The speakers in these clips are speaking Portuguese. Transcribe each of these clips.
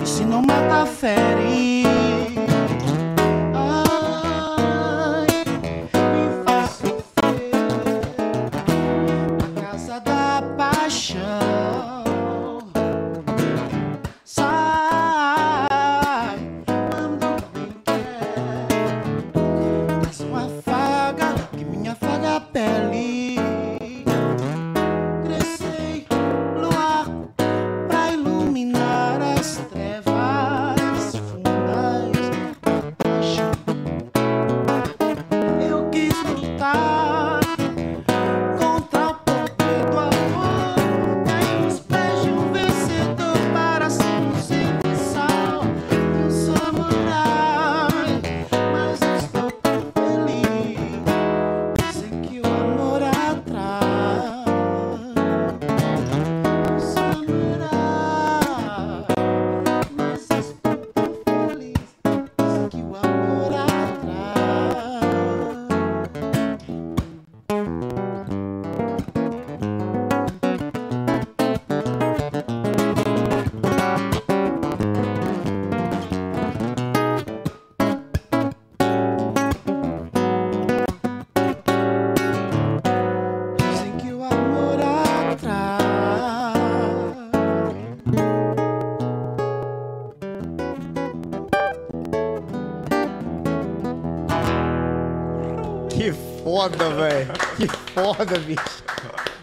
E se não foda, velho. Que foda, bicho.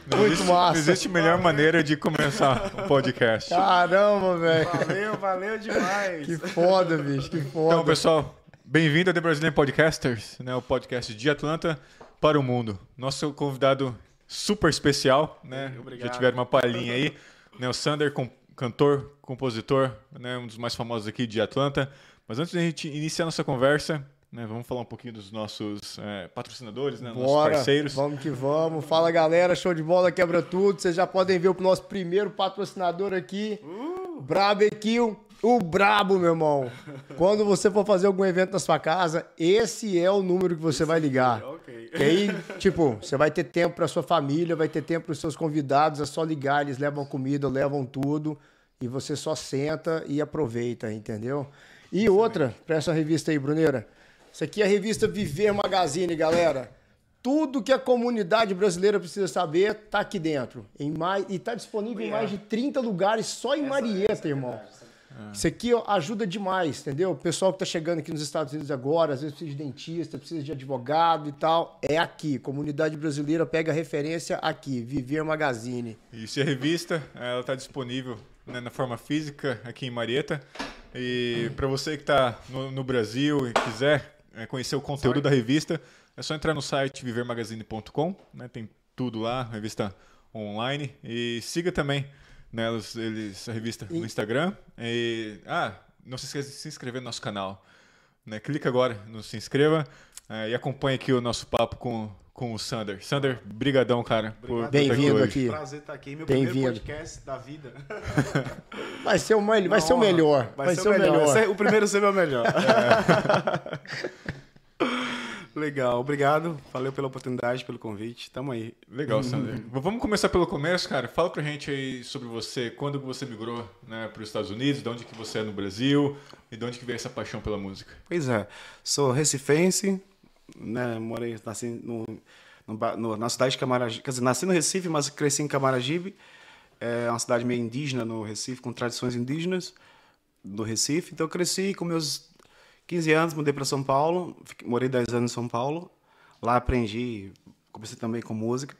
Não Muito existe, massa. Não existe melhor maneira de começar um podcast. Caramba, velho. Valeu, valeu demais. Que foda, bicho. Que foda. Então, pessoal, bem-vindo ao The Brazilian Podcasters, né, o podcast de Atlanta para o mundo. Nosso convidado super especial, né? Obrigado. Já tiveram uma palhinha aí, né? O Sander, com- cantor, compositor, né? Um dos mais famosos aqui de Atlanta. Mas antes de a gente iniciar nossa conversa, né? Vamos falar um pouquinho dos nossos é, patrocinadores, né? Nossos Bora, parceiros. vamos que vamos. Fala, galera. Show de bola, quebra tudo. Vocês já podem ver o nosso primeiro patrocinador aqui. Uh! Barbecue. O Brabo, meu irmão. Quando você for fazer algum evento na sua casa, esse é o número que você vai ligar. Ok. E aí, tipo, você vai ter tempo para sua família, vai ter tempo para os seus convidados, é só ligar, eles levam comida, levam tudo, e você só senta e aproveita, entendeu? E outra, para essa revista aí, Bruneira, isso aqui é a revista Viver Magazine, galera. Tudo que a comunidade brasileira precisa saber tá aqui dentro. Em mais, e tá disponível em mais de 30 lugares só em Marieta, irmão. Isso aqui ó, ajuda demais, entendeu? O pessoal que tá chegando aqui nos Estados Unidos agora, às vezes precisa de dentista, precisa de advogado e tal, é aqui. Comunidade brasileira pega referência aqui, Viver Magazine. E se a revista, ela está disponível né, na forma física aqui em Marieta. E para você que está no, no Brasil e quiser é, conhecer o conteúdo da revista, é só entrar no site vivermagazine.com, né, tem tudo lá, revista online. E siga também né, eles, a revista no Instagram. E, ah, não se esqueça de se inscrever no nosso canal. Né? Clica agora no se inscreva é, e acompanhe aqui o nosso papo com, com o Sander. Sander, brigadão, cara. Bem-vindo aqui. Prazer estar aqui. Meu primeiro podcast da vida. Vai ser o, vai ser o melhor. Vai, ser, o melhor. Vai ser- o primeiro ser o melhor. Legal, obrigado. Valeu pela oportunidade, pelo convite. Tamo aí. Legal, Sander. V- Vamos começar pelo começo, cara. Fala pra gente aí sobre você, quando que você migrou né, para os Estados Unidos, de onde que você é no Brasil e de onde que veio essa paixão pela música. Pois é, sou recifense, né? Morei, nasci no, no no- na cidade de Camaragibe. Quer dizer, nasci no Recife, mas cresci em Camaragibe. É uma cidade meio indígena no Recife, com tradições indígenas do Recife. Então, eu cresci com meus 15 anos, mudei para São Paulo. Morei 10 anos em São Paulo. Lá aprendi, comecei também com música.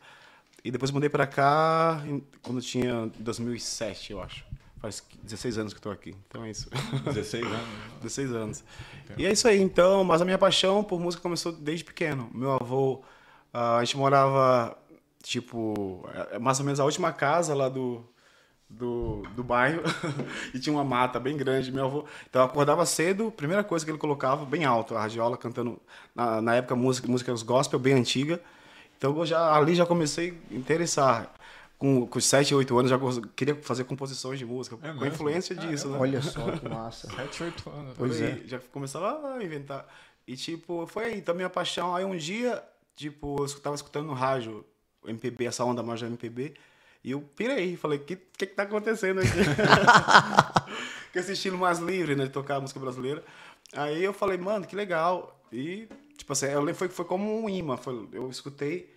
E depois mudei para cá quando tinha 2007, eu acho. Faz 16 anos que estou aqui. Então é isso. 16 anos. 16 anos. E é isso aí, então. Mas a minha paixão por música começou desde pequeno. Meu avô, ah, a gente morava, tipo, é- é mais ou menos a última casa lá do, do, do bairro. e tinha uma mata bem grande. Meu avô, então eu acordava cedo, primeira coisa que ele colocava, bem alto, a radiola cantando, na, na época, música, música gospel, bem antiga. Então eu já, ali já comecei a interessar. Com, com 7, 8 anos já queria fazer composições de música, É com mesmo? influência disso, né? Olha só que massa. 7, 8 anos. Pois é. aí, Já começava a inventar. E, tipo, foi aí, então minha paixão. Aí um dia, tipo, eu tava escutando no rádio MPB, essa onda mais da MPB, e eu pirei, falei, o que, que que tá acontecendo aqui? com esse estilo mais livre, né? De tocar música brasileira. Aí eu falei, mano, que legal. E, tipo assim, eu lembro, foi, foi como um imã. Foi, eu escutei.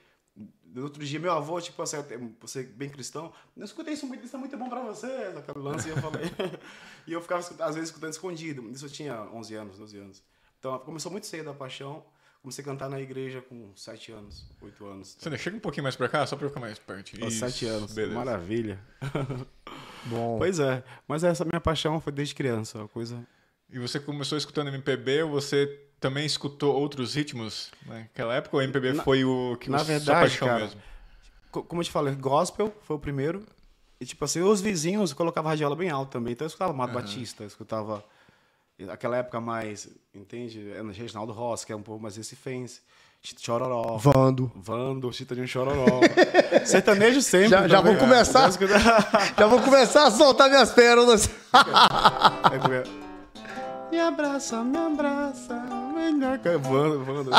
No outro dia, meu avô, tipo assim, você bem cristão, não escutei isso muito, isso é muito bom pra você, aquele lance, e eu falei. e eu ficava, às vezes, escutando escondido. Isso eu tinha 11 anos, 12 anos. Então, começou muito cedo a paixão. Comecei a cantar na igreja com 7 anos, 8 anos. Você chega um pouquinho mais pra cá, só pra eu ficar mais perto. Isso, 7 anos. Beleza. Maravilha. Bom, Pois é, mas essa minha paixão foi desde criança, uma coisa. E você começou escutando MPB ou você também escutou outros ritmos naquela época? Ou MPB Na- foi o que na você verdade, paixão cara, mesmo? Co- Como eu te falei, gospel foi o primeiro. E tipo assim, os vizinhos colocavam radiola bem alto também. Então eu escutava Mato Batista, eu escutava aquela época mais, entende? É, Reginaldo Rossi, que é um pouco mais recifense. Chito Chororó. Vando. Vando, Chitadinho Chororó. Sertanejo sempre. Já- já também, vou começar. Já Já vou começar a soltar minhas pérolas. É como é? Me abraça, me abraça. Melhor que Vando, Vando.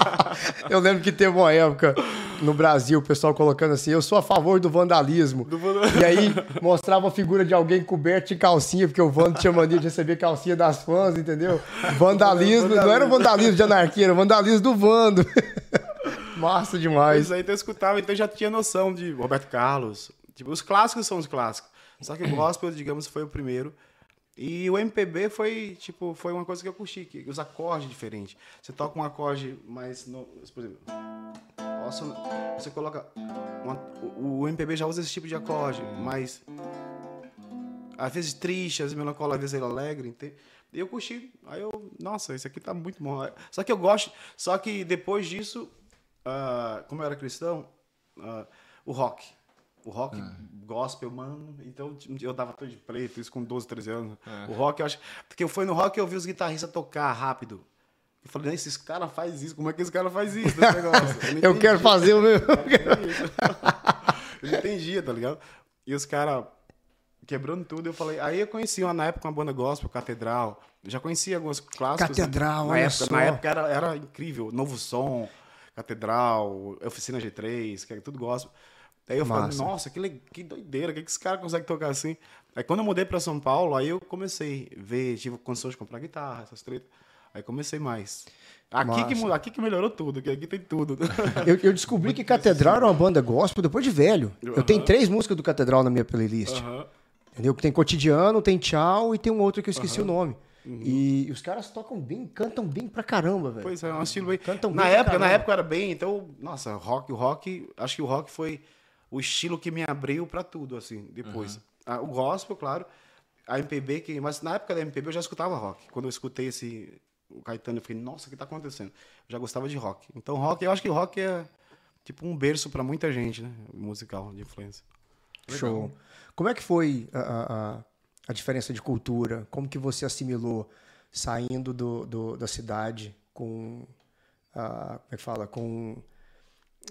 Eu lembro que teve uma época no Brasil, o pessoal colocando assim, eu sou a favor do vandalismo. Do E aí mostrava a figura de alguém coberto de calcinha, porque o Vando tinha mania de receber calcinha das fãs, entendeu? Vandalismo, não era o vandalismo de anarquia, era o vandalismo do Vando. Massa demais. Pois é, então eu escutava, então eu já tinha noção de Roberto Carlos. Tipo, os clássicos são os clássicos. Só que o gospel, digamos, foi o primeiro. E o MPB foi, tipo, foi uma coisa que eu curti, que os acordes diferentes. Você toca um acorde mais, no, por exemplo, posso, você coloca, uma- o, o MPB já usa esse tipo de acorde, mas às vezes triste, às vezes melancólico, às vezes ele alegre, entende? E eu curti. Aí eu, nossa, isso aqui tá muito bom. Só que eu gosto, só que depois disso, ah, como eu era cristão, ah, o rock. O rock gospel, mano. Então eu dava todo de preto, isso com 12, 13 anos. O rock, eu acho. Porque foi no rock que eu vi os guitarristas tocar rápido. Eu falei, esses caras fazem isso, como é que esse cara faz isso? não Eu quero fazer o meu. Eu não entendia, tá ligado? E os caras quebrando tudo, eu falei. Aí eu conheci uma, na época uma banda gospel, Catedral. Eu já conhecia alguns clássicos. né? Catedral, na olha época, só. Na época era, era incrível. Novo Som, Catedral, Oficina G3, que era tudo gospel. Aí eu falei, Massa. nossa, que, que doideira, que, que esse cara consegue tocar assim? Aí quando eu mudei pra São Paulo, aí eu comecei a ver, tive condições de comprar guitarra, essas tretas. Aí comecei mais. Aqui que, Massa. aqui que melhorou tudo, que aqui tem tudo. Eu, eu descobri que Catedral era uma banda gospel depois de velho. Eu tenho três músicas do Catedral na minha playlist. Entendeu? Que tem Cotidiano, tem Tchau e tem um outro que eu esqueci o nome. Uhum. E os caras tocam bem, cantam bem pra caramba, velho. Pois é, é um estilo bem. Cantam na bem época, na época era bem, então, nossa, rock, o rock, acho que o rock foi o estilo que me abriu pra tudo assim, depois. Ah, o gospel, claro, a MPB que, mas na época da MPB eu já escutava rock. Quando eu escutei esse o Caetano, eu fiquei, nossa, o que tá acontecendo? Eu já gostava de rock. Então, rock, eu acho que rock é tipo um berço pra muita gente, né, musical de influência. Show. Como é que foi a, a- a- a diferença de cultura? Como que você assimilou saindo do, do- da cidade com, ah, como é que fala, com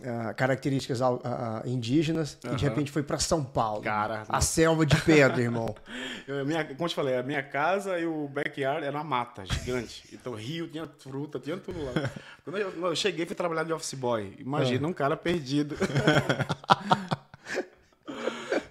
ah, características ah, indígenas e de repente foi pra São Paulo? Cara, a selva de pedra, irmão. Eu, minha, como eu te falei, a minha casa e o backyard era uma mata gigante. Então, rio, tinha fruta, tinha tudo lá. Quando eu, eu cheguei, fui trabalhar de office boy. Imagina um cara perdido.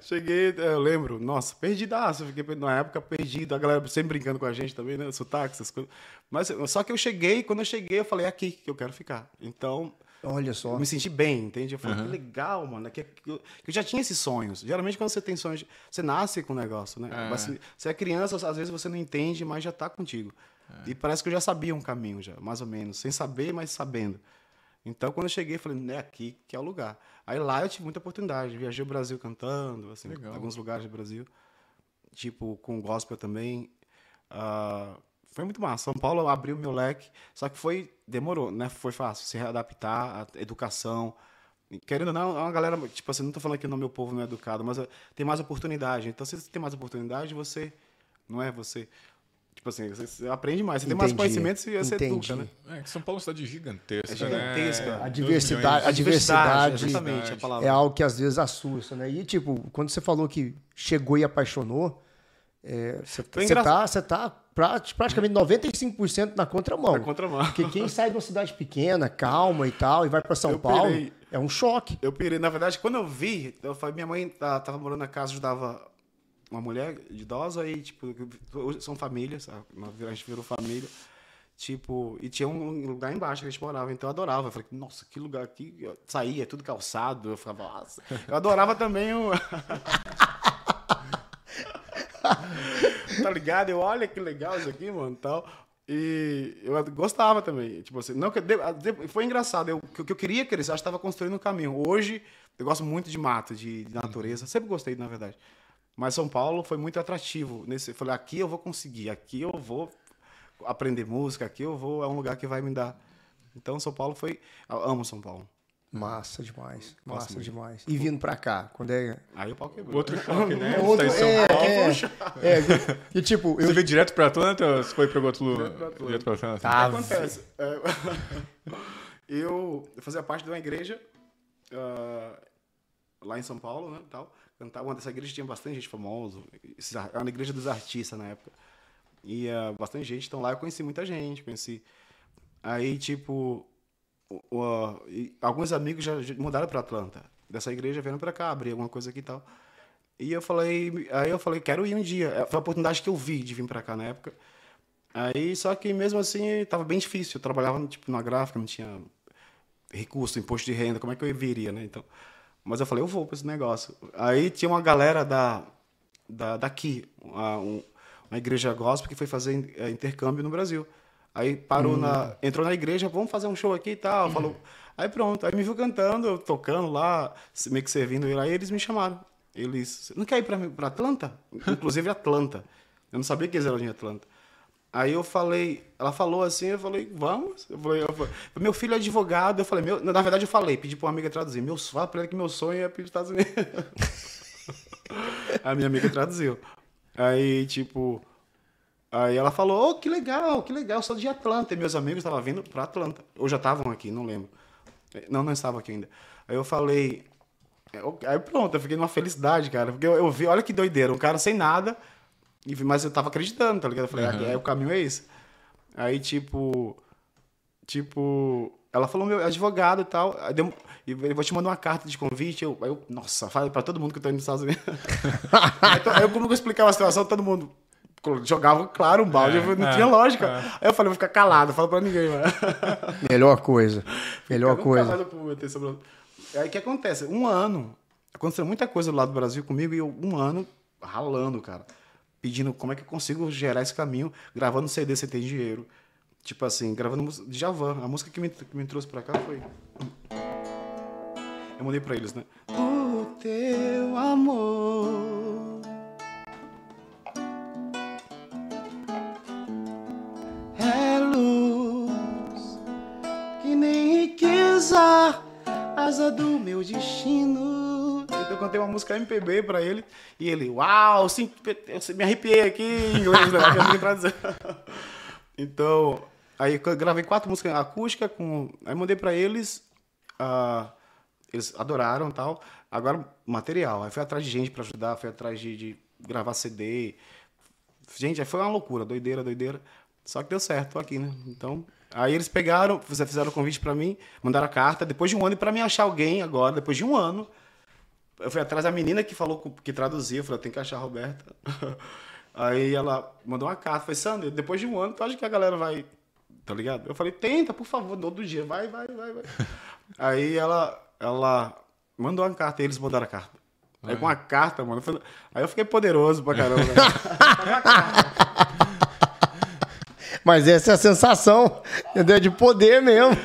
Cheguei, eu lembro, nossa, perdidaço. Eu fiquei na época perdido. A galera sempre brincando com a gente também, né? Sotaque, essas coisas. Mas só que eu cheguei, quando eu cheguei, eu falei, é aqui que eu quero ficar. Então, Olha só. eu me senti bem, entende? Eu falei, que legal, mano. Que, que eu, que eu já tinha esses sonhos. Geralmente, quando você tem sonhos, você nasce com o negócio, né? É. Mas se- Você é criança, às vezes você não entende, mas já tá contigo. E parece que eu já sabia um caminho, já, mais ou menos. Sem saber, mas sabendo. Então, quando eu cheguei, eu falei, é aqui que é o lugar. Aí lá eu tive muita oportunidade. Viajei o Brasil cantando, assim, Legal. alguns lugares do Brasil. Tipo, com gospel também. Ah, foi muito massa. São Paulo abriu meu leque. Só que foi. Demorou, né? Foi fácil. Se readaptar, a educação. Querendo ou não, é uma galera. Tipo assim, não tô falando que o meu povo não é educado, mas eh, tem mais oportunidade. Então, se você tem mais oportunidade, você. Não é você. Tipo assim, você, aprende mais. Você tem mais Entendi, conhecimento e você entendi. educa, né? É que São Paulo é uma cidade gigantesca. É gigantesca. Né? A diversidade- a diversidade- Exatamente, a palavra. É algo que às vezes assusta, né? E, tipo, quando você falou que chegou e apaixonou, você Foi você engra- tá, tá pra- praticamente 95% na contramão. Na contramão. Porque quem sai de uma cidade pequena, calma e tal, e vai pra São Eu Paulo, pirei. é um choque. Eu pirei. Na verdade, quando eu vi, eu falei, minha mãe tá- tava morando na casa, ajudava uma mulher idosa e, tipo, hoje são famílias, sabe? a gente virou família. Tipo, e tinha um lugar embaixo que a gente morava, então eu adorava. Eu falei, nossa, que lugar aqui. Eu saía, tudo calçado. Eu falava, nossa. Eu adorava também o. tá ligado? Eu, olha que legal isso aqui, mano, tal. E eu gostava também. Tipo assim, não, que- foi engraçado. Eu, que, que eu queria crescer, eu estava construindo um caminho. Hoje, eu gosto muito de mato, de, de natureza. Sempre gostei, na verdade. Mas São Paulo foi muito atrativo. Nesse, eu falei, aqui eu vou conseguir, aqui eu vou aprender música, aqui eu vou, é um lugar que vai me dar. Então, São Paulo foi. Eu amo São Paulo. Massa demais. Massa muito. demais. E vindo pra cá, quando é. Aí o pau quebrou. Outro choque, né? É outro. tá em São É, Paulo. é, é, e tipo, eu. Você veio direto pra Atlanta ou você foi pra outro lugar? Direto pra Atlanta. Tá. O que acontece? É, eu, eu fazia parte de uma igreja ah, lá em São Paulo, né? Tal, cantava. Uma dessa igreja tinha bastante gente famosa. Era uma igreja dos artistas na época. E ah, bastante gente. Então lá eu conheci muita gente, conheci. Aí, tipo, e alguns amigos já, mudaram para Atlanta. Dessa igreja vieram para cá, abrir alguma coisa aqui e tal. E eu falei, aí eu falei, quero ir um dia. Foi a oportunidade que eu vi de vir para cá na época. Aí, só que mesmo assim, tava bem difícil. Eu trabalhava, tipo, na gráfica, não tinha recurso, imposto de renda, como é que eu viria, né? Então, mas eu falei, eu vou para esse negócio. Aí tinha uma galera da, da daqui, uma, um- uma igreja gospel que foi fazer eh, intercâmbio no Brasil. Aí parou na, entrou na igreja, vamos fazer um show aqui e tal, falou. Aí pronto, aí me viu cantando, eu tocando lá, meio que servindo ele, aí eles me chamaram. Eles, não quer ir para para Atlanta? Inclusive Atlanta. Eu não sabia que eles eram de Atlanta. Aí eu falei, ela falou assim, eu falei, vamos. Eu falei, eu falei, meu filho é advogado. Eu falei, meu, na verdade eu falei, pedi para uma amiga traduzir. Meu, fala para ela que meu sonho é para os Estados Unidos. A minha amiga traduziu. Aí, tipo, aí ela falou, oh, que legal, que legal, sou de Atlanta. E meus amigos estavam vindo para Atlanta. Ou já estavam aqui, não lembro. Não, não estavam aqui ainda. Aí eu falei, eu- Aí pronto, eu fiquei numa felicidade, cara. Porque eu, eu vi, olha que doideira, um cara sem nada, e- mas eu tava acreditando, tá ligado? Eu falei, ah, é, o caminho é esse. Aí, tipo. Tipo. Ela falou, meu, é advogado e tal. E eu vou te mandar uma carta de convite. Eu, aí eu nossa, fala pra todo mundo que eu tô indo nos Estados Unidos. aí, eu, como eu explicava a situação, todo mundo jogava, claro, um balde. É, não é, tinha lógica. é. Aí eu falei, vou ficar calado, falo pra ninguém, mano. Melhor coisa. Melhor coisa. sobre... Aí o que acontece? Um ano, aconteceu muita coisa do lado do Brasil comigo e eu, um ano ralando, cara. Pedindo como é que eu consigo gerar esse caminho, gravando CD sem ter dinheiro. Tipo assim, gravando música de Javan. A música que me, que me trouxe pra cá foi. Eu mandei pra eles, né? O teu amor. Do meu destino. Então eu cantei uma música MPB pra ele e ele, uau, sim, eu me arrepiei aqui em inglês, né? Então, aí eu gravei quatro músicas acústicas, com... aí mandei pra eles, ah, eles adoraram tal. Agora, material, aí fui atrás de gente pra ajudar, fui atrás de, de gravar CD. Gente, aí foi uma loucura, doideira, doideira. Só que deu certo, tô aqui, né? Então, aí eles pegaram, fiz- fizeram o convite pra mim, mandaram a carta, depois de um ano, e pra mim achar alguém agora, depois de um ano, eu fui atrás da menina que falou, que traduzia, eu falei, tenho que achar a Roberta. Aí ela mandou uma carta, falei, Sandra, depois de um ano, tu acha que a galera vai, tá ligado? Eu falei, tenta, por favor, todo dia, vai, vai, vai, vai. Aí ela, ela mandou uma carta, e eles mandaram a carta. Aí com a carta, mano, eu falei- aí eu fiquei poderoso pra caramba. Mas essa é a sensação, entendeu? De poder mesmo.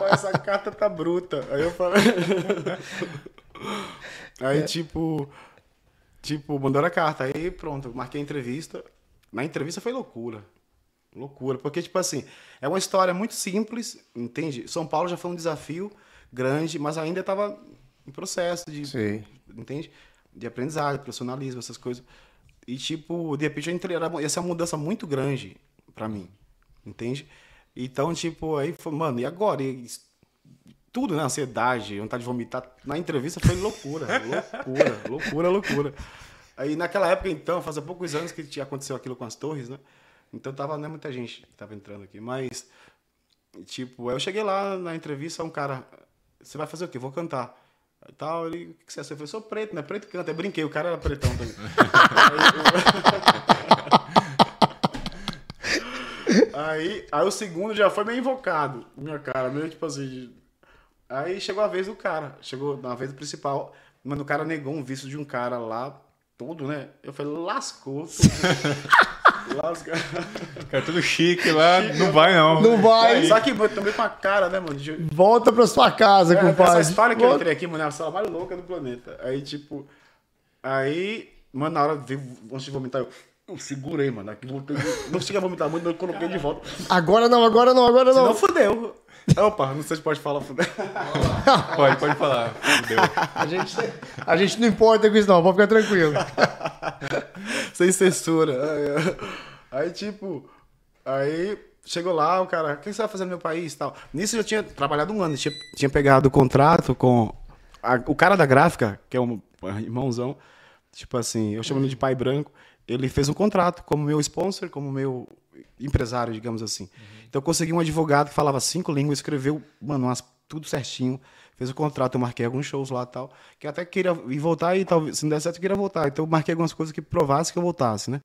Eu essa carta tá bruta. Aí eu falei. Aí, tipo. Tipo, mandaram a carta. Aí, pronto, marquei a entrevista. Na entrevista foi loucura. Loucura. Porque, tipo assim, é uma história muito simples, entende? São Paulo já foi um desafio grande, mas ainda estava em processo de. Sim. Entende? De aprendizagem, profissionalismo, essas coisas. E, tipo, de repente eu entrei. era- Ia ser uma mudança muito grande pra mim. Entende? Então, tipo, aí foi, mano, e agora? E tudo, né? Ansiedade, vontade de vomitar. Na entrevista foi loucura, loucura, loucura, loucura. Aí naquela época, então, fazia poucos anos que tinha acontecido aquilo com as torres, né? Então tava, não é muita gente que tava entrando aqui, mas, tipo, eu cheguei lá na entrevista, um cara, você vai fazer o quê? Vou cantar. E tal, ele, o que você é? Eu falei, sou preto, né? Preto canta. Eu brinquei, o cara era pretão também. aí, aí o segundo já foi meio invocado, minha cara, meio tipo assim. de- Aí chegou a vez do cara, chegou na vez do principal, mano, o cara negou um visto de um cara lá, todo, né? Eu falei, lascou. tudo. Lasca. Cara, tudo chique lá, não vai não. Não vai. Só que mano, também com a cara, né, mano? de- Volta pra sua casa, É, essa compadre. história que eu Volta. entrei aqui, mano, é a sala mais louca do planeta. Aí, tipo. Aí, mano, na hora veio, antes de vomitar, eu. Eu segurei, mano. Aqui, voltei, não cheguei a vomitar muito, mas eu coloquei de volta. Agora não, agora não, agora Senão não. fudeu. Opa, não sei se pode falar fudeu. Pode, pode falar. Fudeu. A gente, a gente não importa com isso, não. Pode ficar tranquilo. Sem censura. Aí, aí, tipo. Aí chegou lá, o cara, o que você vai fazer no meu país e tal? Nisso eu já tinha trabalhado um ano, tinha, tinha pegado o contrato com a- o cara da gráfica, que é um irmãozão, tipo assim, eu chamo ele de pai branco, ele fez um contrato como meu sponsor, como meu empresário, digamos assim. Então eu consegui um advogado que falava cinco línguas, escreveu, mano, umas- tudo certinho, fez o contrato, eu marquei alguns shows lá e tal, que até queria ir voltar e talvez, se não der certo, eu queria voltar. Então eu marquei algumas coisas que provasse que eu voltasse, né?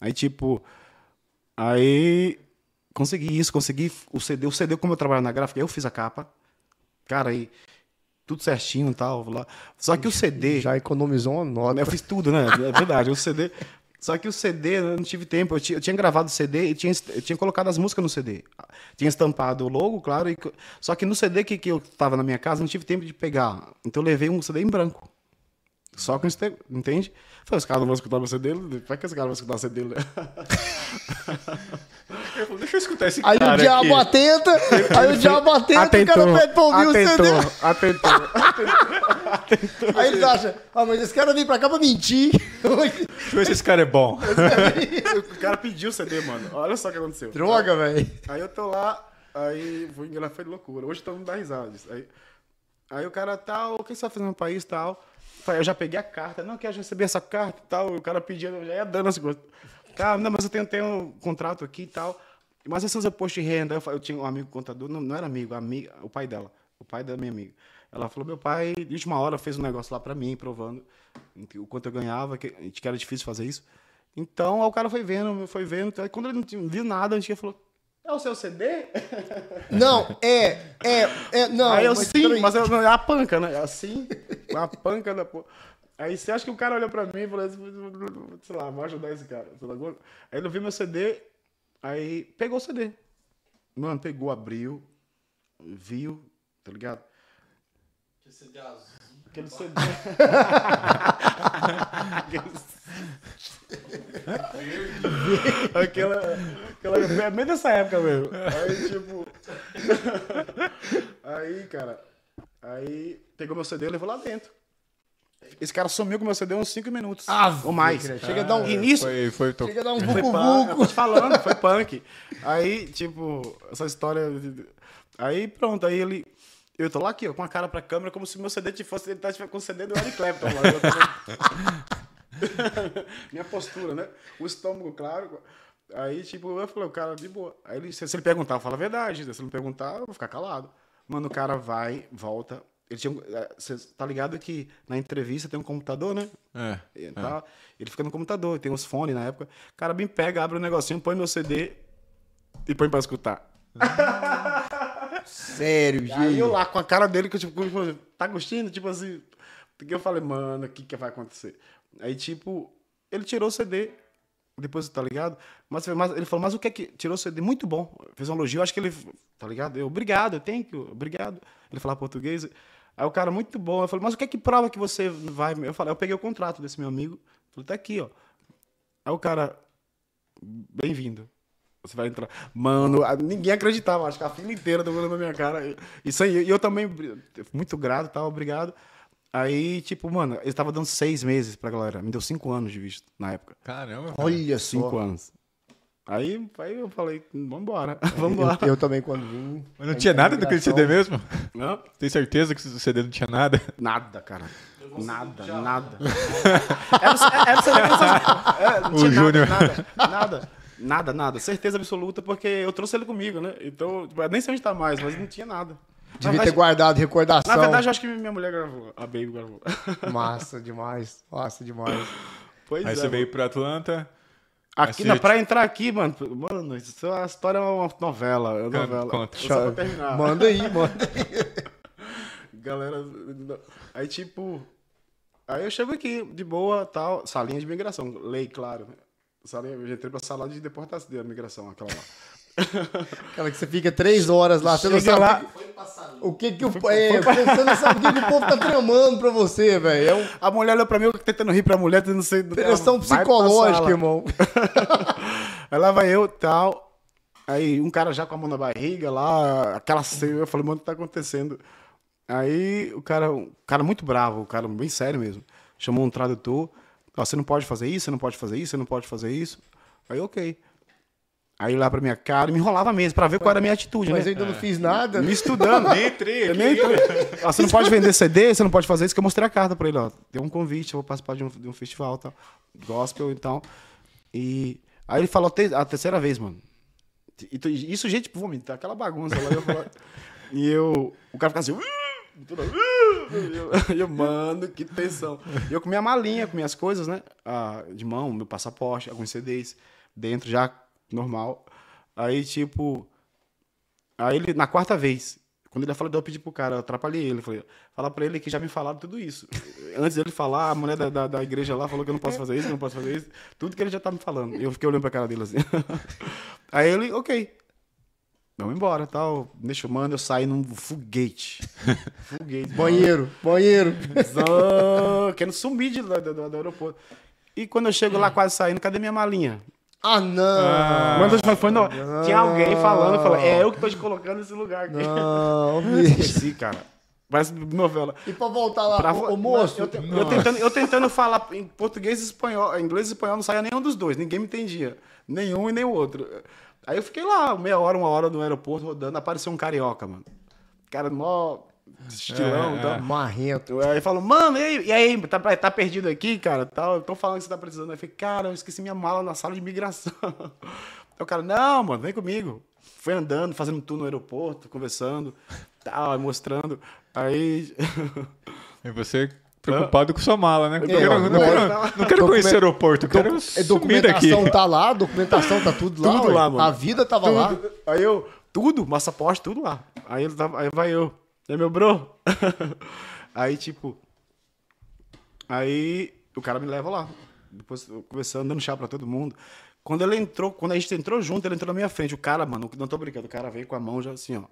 Aí, tipo, Aí consegui isso, consegui o CD. O CD, como eu trabalho na gráfica, eu fiz a capa. Cara, aí tudo certinho e tal. Lá. Só que o CD. Já economizou uma nota. Eu fiz tudo, né? É verdade. O CD. Só que o CD, eu não tive tempo. Eu tinha, eu tinha gravado o CD e tinha, eu tinha colocado as músicas no CD. Tinha estampado o logo, claro. e só que no CD que, que eu tava na minha casa, não tive tempo de pegar. Então eu levei um CD em branco. Só com esse tempo, entende? Falei, os caras não vão escutar o CD? Vai que os caras vão escutar o CD dele? Deixa eu escutar esse Aí cara o diabo aqui. atenta, aí o diabo atenta, o cara pede pra ouvir o CD. atentou, atentou. Aí eles acham, ah, mas esse cara veio pra cá pra mentir. Deixa eu ver se esse cara é bom. o cara pediu o CD, mano. Olha só o que aconteceu. Droga, velho. Aí eu tô lá, aí foi engraçado, foi de loucura. Hoje todo mundo dá risada disso. Aí, aí o cara tal, o que você vai fazer no país tal? Eu já peguei a carta, não quero receber essa carta e tal. O cara pedindo, eu já ia dando as coisas. Cara, não, mas eu tenho, tenho um contrato aqui e tal. Mas esse é o seu posto de renda. Eu, eu tinha um amigo contador, não, não era amigo, amiga, o pai dela, o pai da minha amiga. Ela falou, meu pai, de última hora, fez um negócio lá pra mim, provando o quanto eu ganhava, que, que era difícil fazer isso. Então, aí o cara foi vendo, foi vendo. Aí, quando ele não viu nada, a gente falou, é o seu CD? Não, é, é, é, não. aí eu mas sim, mas eu, não, é a panca, né? Assim, a panca da porra. Aí você acha que o cara olhou pra mim e falou assim, sei lá, vou ajudar esse cara. Aí ele viu meu CD, aí pegou o CD. Mano, pegou, abriu, viu, tá ligado? Aquele CD. aquela, aquela. É meio dessa época mesmo. Aí, tipo. aí, cara. Aí pegou meu CD e levou lá dentro. Esse cara sumiu com meu CD uns 5 minutos. Ah, ou mais. credo. Chega a dar um- E nisso. Foi, foi, tô... Chega a dar um te falando, foi punk. Aí, tipo, essa história. Aí pronto, aí ele. Eu tô lá aqui, ó, com a cara pra câmera, como se meu CD te fosse. Ele tá com o CD do Eric Clapton lá. Minha postura, né? O estômago, claro. Aí, tipo, eu falei, o cara, de boa. Aí ele, se, se ele perguntar, eu falo a verdade. Se ele não perguntar, eu vou ficar calado. Mano, o cara vai, volta. Ele tinha. um- eh, Cê tá ligado que na entrevista tem um computador, né? É. E tá? Ele fica no computador, tem uns fones na época. O cara me pega, abre um negocinho, põe meu CD e põe pra escutar. Sério, Aí eu gente. lá com a cara dele, que eu tipo, tá gostando? Tipo assim. Porque eu falei, mano, o que que vai acontecer? Aí, tipo, ele tirou o CD. Depois, tá ligado? Mas, mas ele falou, mas o que é que. Tirou o CD? Muito bom. Fez um elogio, acho que ele. Tá ligado? Eu, obrigado, thank you, obrigado. Ele falava português. Aí o cara, muito bom. Eu falei, mas o que é que prova que você vai. Eu falei, eu peguei o contrato desse meu amigo. Falei, tá aqui, ó. Aí o cara, bem-vindo. Você vai entrar. Mano, ninguém acreditava. Acho que a fila inteira deu na minha cara. Isso aí. E eu também, muito grato e tal, obrigado. Aí, tipo, mano, ele tava dando seis meses pra galera. Me deu cinco anos de visto na época. Caramba. Olha Cinco só. anos. Aí, aí eu falei, vambora, vambora. Eu, eu também, quando vim. Mas não tinha nada daquele CD mesmo? Não? Tem certeza que o CD não tinha nada? Nada, cara. Nada, nada. Era, era, era, era, não O tinha Júnior. Nada, nada, nada, nada. Certeza absoluta, porque eu trouxe ele comigo, né? Então, tipo, nem sei onde tá mais, mas não tinha nada. Devia verdade- ter guardado recordação. Na verdade, eu acho que minha mulher gravou. A Baby gravou. Massa demais. Massa demais. Pois Aí é, você mano. veio pra Atlanta. Aqui, você- pra entrar aqui, mano, mano, isso é uma história, é uma novela. É uma Conta, novela. conta. Só pra terminar. Manda aí, manda aí. Galera. Aí, tipo. Aí eu chego aqui, de boa, tal, salinha de migração. Lei, claro. Salinha, eu já entrei pra sala de deportação, de migração, aquela lá. Aquela que você fica três horas lá, você não sabe lá- o que que o... É, você não sabe o que, que o povo tá tramando pra você, velho. É uma A mulher olhou pra mim, eu tentando rir pra mulher, não sei. pressão Ela psicológica, sala. irmão. Aí lá vai eu tal. Aí um cara já com a mão na barriga lá, aquela cena, eu falei, mano, o que tá acontecendo? Aí o cara, um cara muito bravo, o cara bem sério mesmo, chamou um tradutor. Ó, você não pode fazer isso, você não pode fazer isso, você não pode fazer isso. Aí, ok. Aí lá pra minha cara, me enrolava mesmo, pra ver qual era a minha atitude, Mas né? eu ainda não fiz nada. Me estudando. Nem entrei Eu nem entrei. Ó, você não pode vender CD, você não pode fazer isso, que eu mostrei a carta pra ele, ó. Tem um convite, eu vou participar de um, de um festival tal. Gospel e tal. E aí ele falou te- a terceira vez, mano. E Isso, gente, tipo, vomitar, aquela bagunça lá. Eu falo- e eu. O cara fica assim. "Uh", tudo, "Uh", e eu, mano, que tensão. Eu com minha malinha, com minhas coisas, né? Ah, de mão, meu passaporte, alguns CDs, dentro já, normal. Aí, tipo. Aí ele, na quarta vez, quando ele falou, eu pedi pro cara, eu atrapalhei ele. Falei, fala pra ele que já me falaram tudo isso. Antes dele falar, a mulher da, da, da igreja lá falou que eu não posso fazer isso, que eu não posso fazer isso. Tudo que ele já tá me falando. Eu fiquei olhando pra cara dele assim. Aí ele, ok. Vamos embora, tal. Deixa eu mando, eu saí num foguete. Foguete. Banheiro, banheiro. Querendo sumir de, do, do- do aeroporto. E quando eu chego lá quase saindo, cadê minha malinha? Ah, não. Eu foi, não, tinha alguém falando, falou, é eu que tô te colocando nesse lugar aqui. Não. Esqueci, cara. Parece novela. E pra voltar lá, Pra- ô, ô, moço, eu, te- eu tentando, eu tentando falar em português e espanhol, em inglês e espanhol não saía nenhum dos dois, ninguém me entendia. Nenhum e nem o outro. Aí eu fiquei lá, meia hora, uma hora no aeroporto rodando, apareceu um carioca, mano. Cara, mó estilão É, e tal. marrento. Aí falou, mano, e aí, e aí tá, tá perdido aqui, cara? Tal, Estão falando que você tá precisando. Aí eu falei, cara, eu esqueci minha mala na sala de imigração. Aí o cara, não, mano, vem comigo. Foi andando, fazendo um tour no aeroporto, conversando, tal, mostrando. Aí. E você preocupado com sua mala, né? Não Eu quero, não quero, não quero conhecer o aeroporto, eu quero É, sumir daqui. documentação tá lá, documentação tá tudo lá. Tudo ué. lá, mano. A vida tava lá. Tudo. Aí eu, tudo, passaporte, tudo lá. Aí ele tava, aí vai eu. É meu bro? aí, tipo. Aí o cara me leva lá. Depois eu conversando, dando chá pra todo mundo. Quando ele entrou, quando a gente entrou junto, ele entrou na minha frente. O cara, mano, não tô brincando, o cara veio com a mão já assim, ó.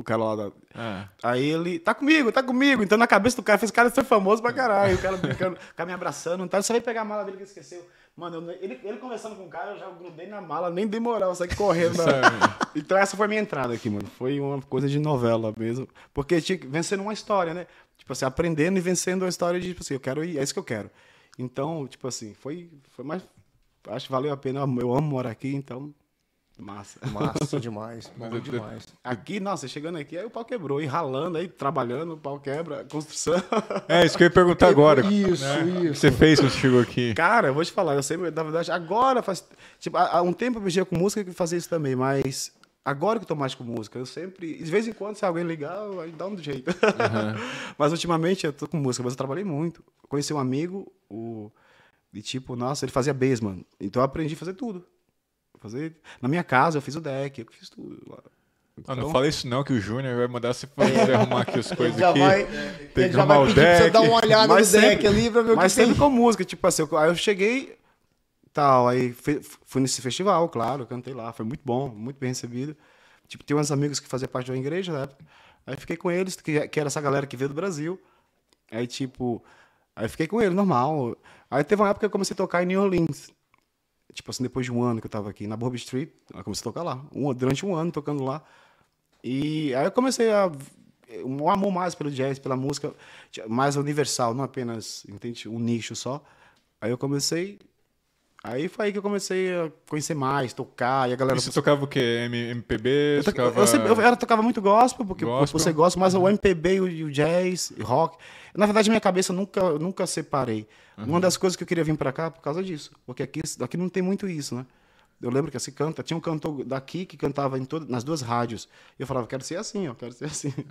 O cara lá da. Ah. Aí ele, tá comigo, tá comigo. Então na cabeça do cara, fez o cara ser famoso pra caralho. O cara brincando, o cara me abraçando, então você vai pegar a mala dele que esqueceu. Mano, eu- ele, ele conversando com o cara, eu já grudei na mala, nem dei moral, saí correndo. na- Então essa foi a minha entrada aqui, mano. Foi uma coisa de novela mesmo. Porque tinha que vencendo uma história, né? Tipo assim, aprendendo e vencendo uma história de, tipo assim, eu quero ir, é isso que eu quero. Então, tipo assim, foi, foi mais. Acho que valeu a pena. Eu amo morar aqui, então. Massa. Massa demais, bom Mas eu- demais. Aqui, nossa, chegando aqui, aí o pau quebrou. E ralando, aí trabalhando, o pau quebra, construção. É, isso que eu ia perguntar agora. Isso, né? O que isso. você fez quando chegou aqui? Cara, eu vou te falar, eu sempre, na verdade, agora faz. Tipo, há, um tempo eu mexia com música que fazia isso também, mas agora que eu tô mais com música, eu sempre. De vez em quando, se alguém ligar, aí dá um jeito. mas ultimamente eu tô com música, mas eu trabalhei muito. Conheci um amigo, o. E tipo, nossa, ele fazia bass, mano. Então eu aprendi a fazer tudo. Fazer... Na minha casa, eu fiz o deck, eu fiz tudo lá. Ah, não Então- fala isso não, que o Júnior vai mandar você fazer arrumar aqui as Ele coisas já aqui. vai, Tem ele que já arrumar vai o pedir pra você deck. dar uma olhada no Mas deck sempre- ali pra ver o que Mas tem. sempre com música, tipo assim, eu- aí eu cheguei, tal, aí fe- fui nesse festival, claro, cantei lá, foi muito bom, muito bem recebido. Tipo, tem uns amigos que faziam parte uma igreja na época, aí fiquei com eles, que, que era essa galera que veio do Brasil, aí tipo, aí fiquei com eles, normal. Aí teve uma época que eu comecei a tocar em New Orleans, tipo assim, depois de um ano que eu tava aqui, na Bourbon Street, eu comecei a tocar lá, um- durante um ano tocando lá, e aí eu comecei a um amor mais pelo jazz, pela música mais universal, não apenas, entende, um nicho só. Aí eu comecei aí foi aí que eu comecei a conhecer mais, tocar, e a galera E você tocava o quê? M- MPB? eu, to- tocava... eu sempre, eu, era- tocava muito gospel, porque Gospel. ser gospel, mas o MPB e o, e o jazz, e rock. Na verdade, minha cabeça eu nunca, nunca separei. Uma das coisas que eu queria vir pra cá por causa disso. Porque aqui, aqui não tem muito isso, né? Eu lembro que assim canta. Tinha um cantor daqui que cantava em todas, nas duas rádios. E eu falava, quero ser assim, eu quero ser assim.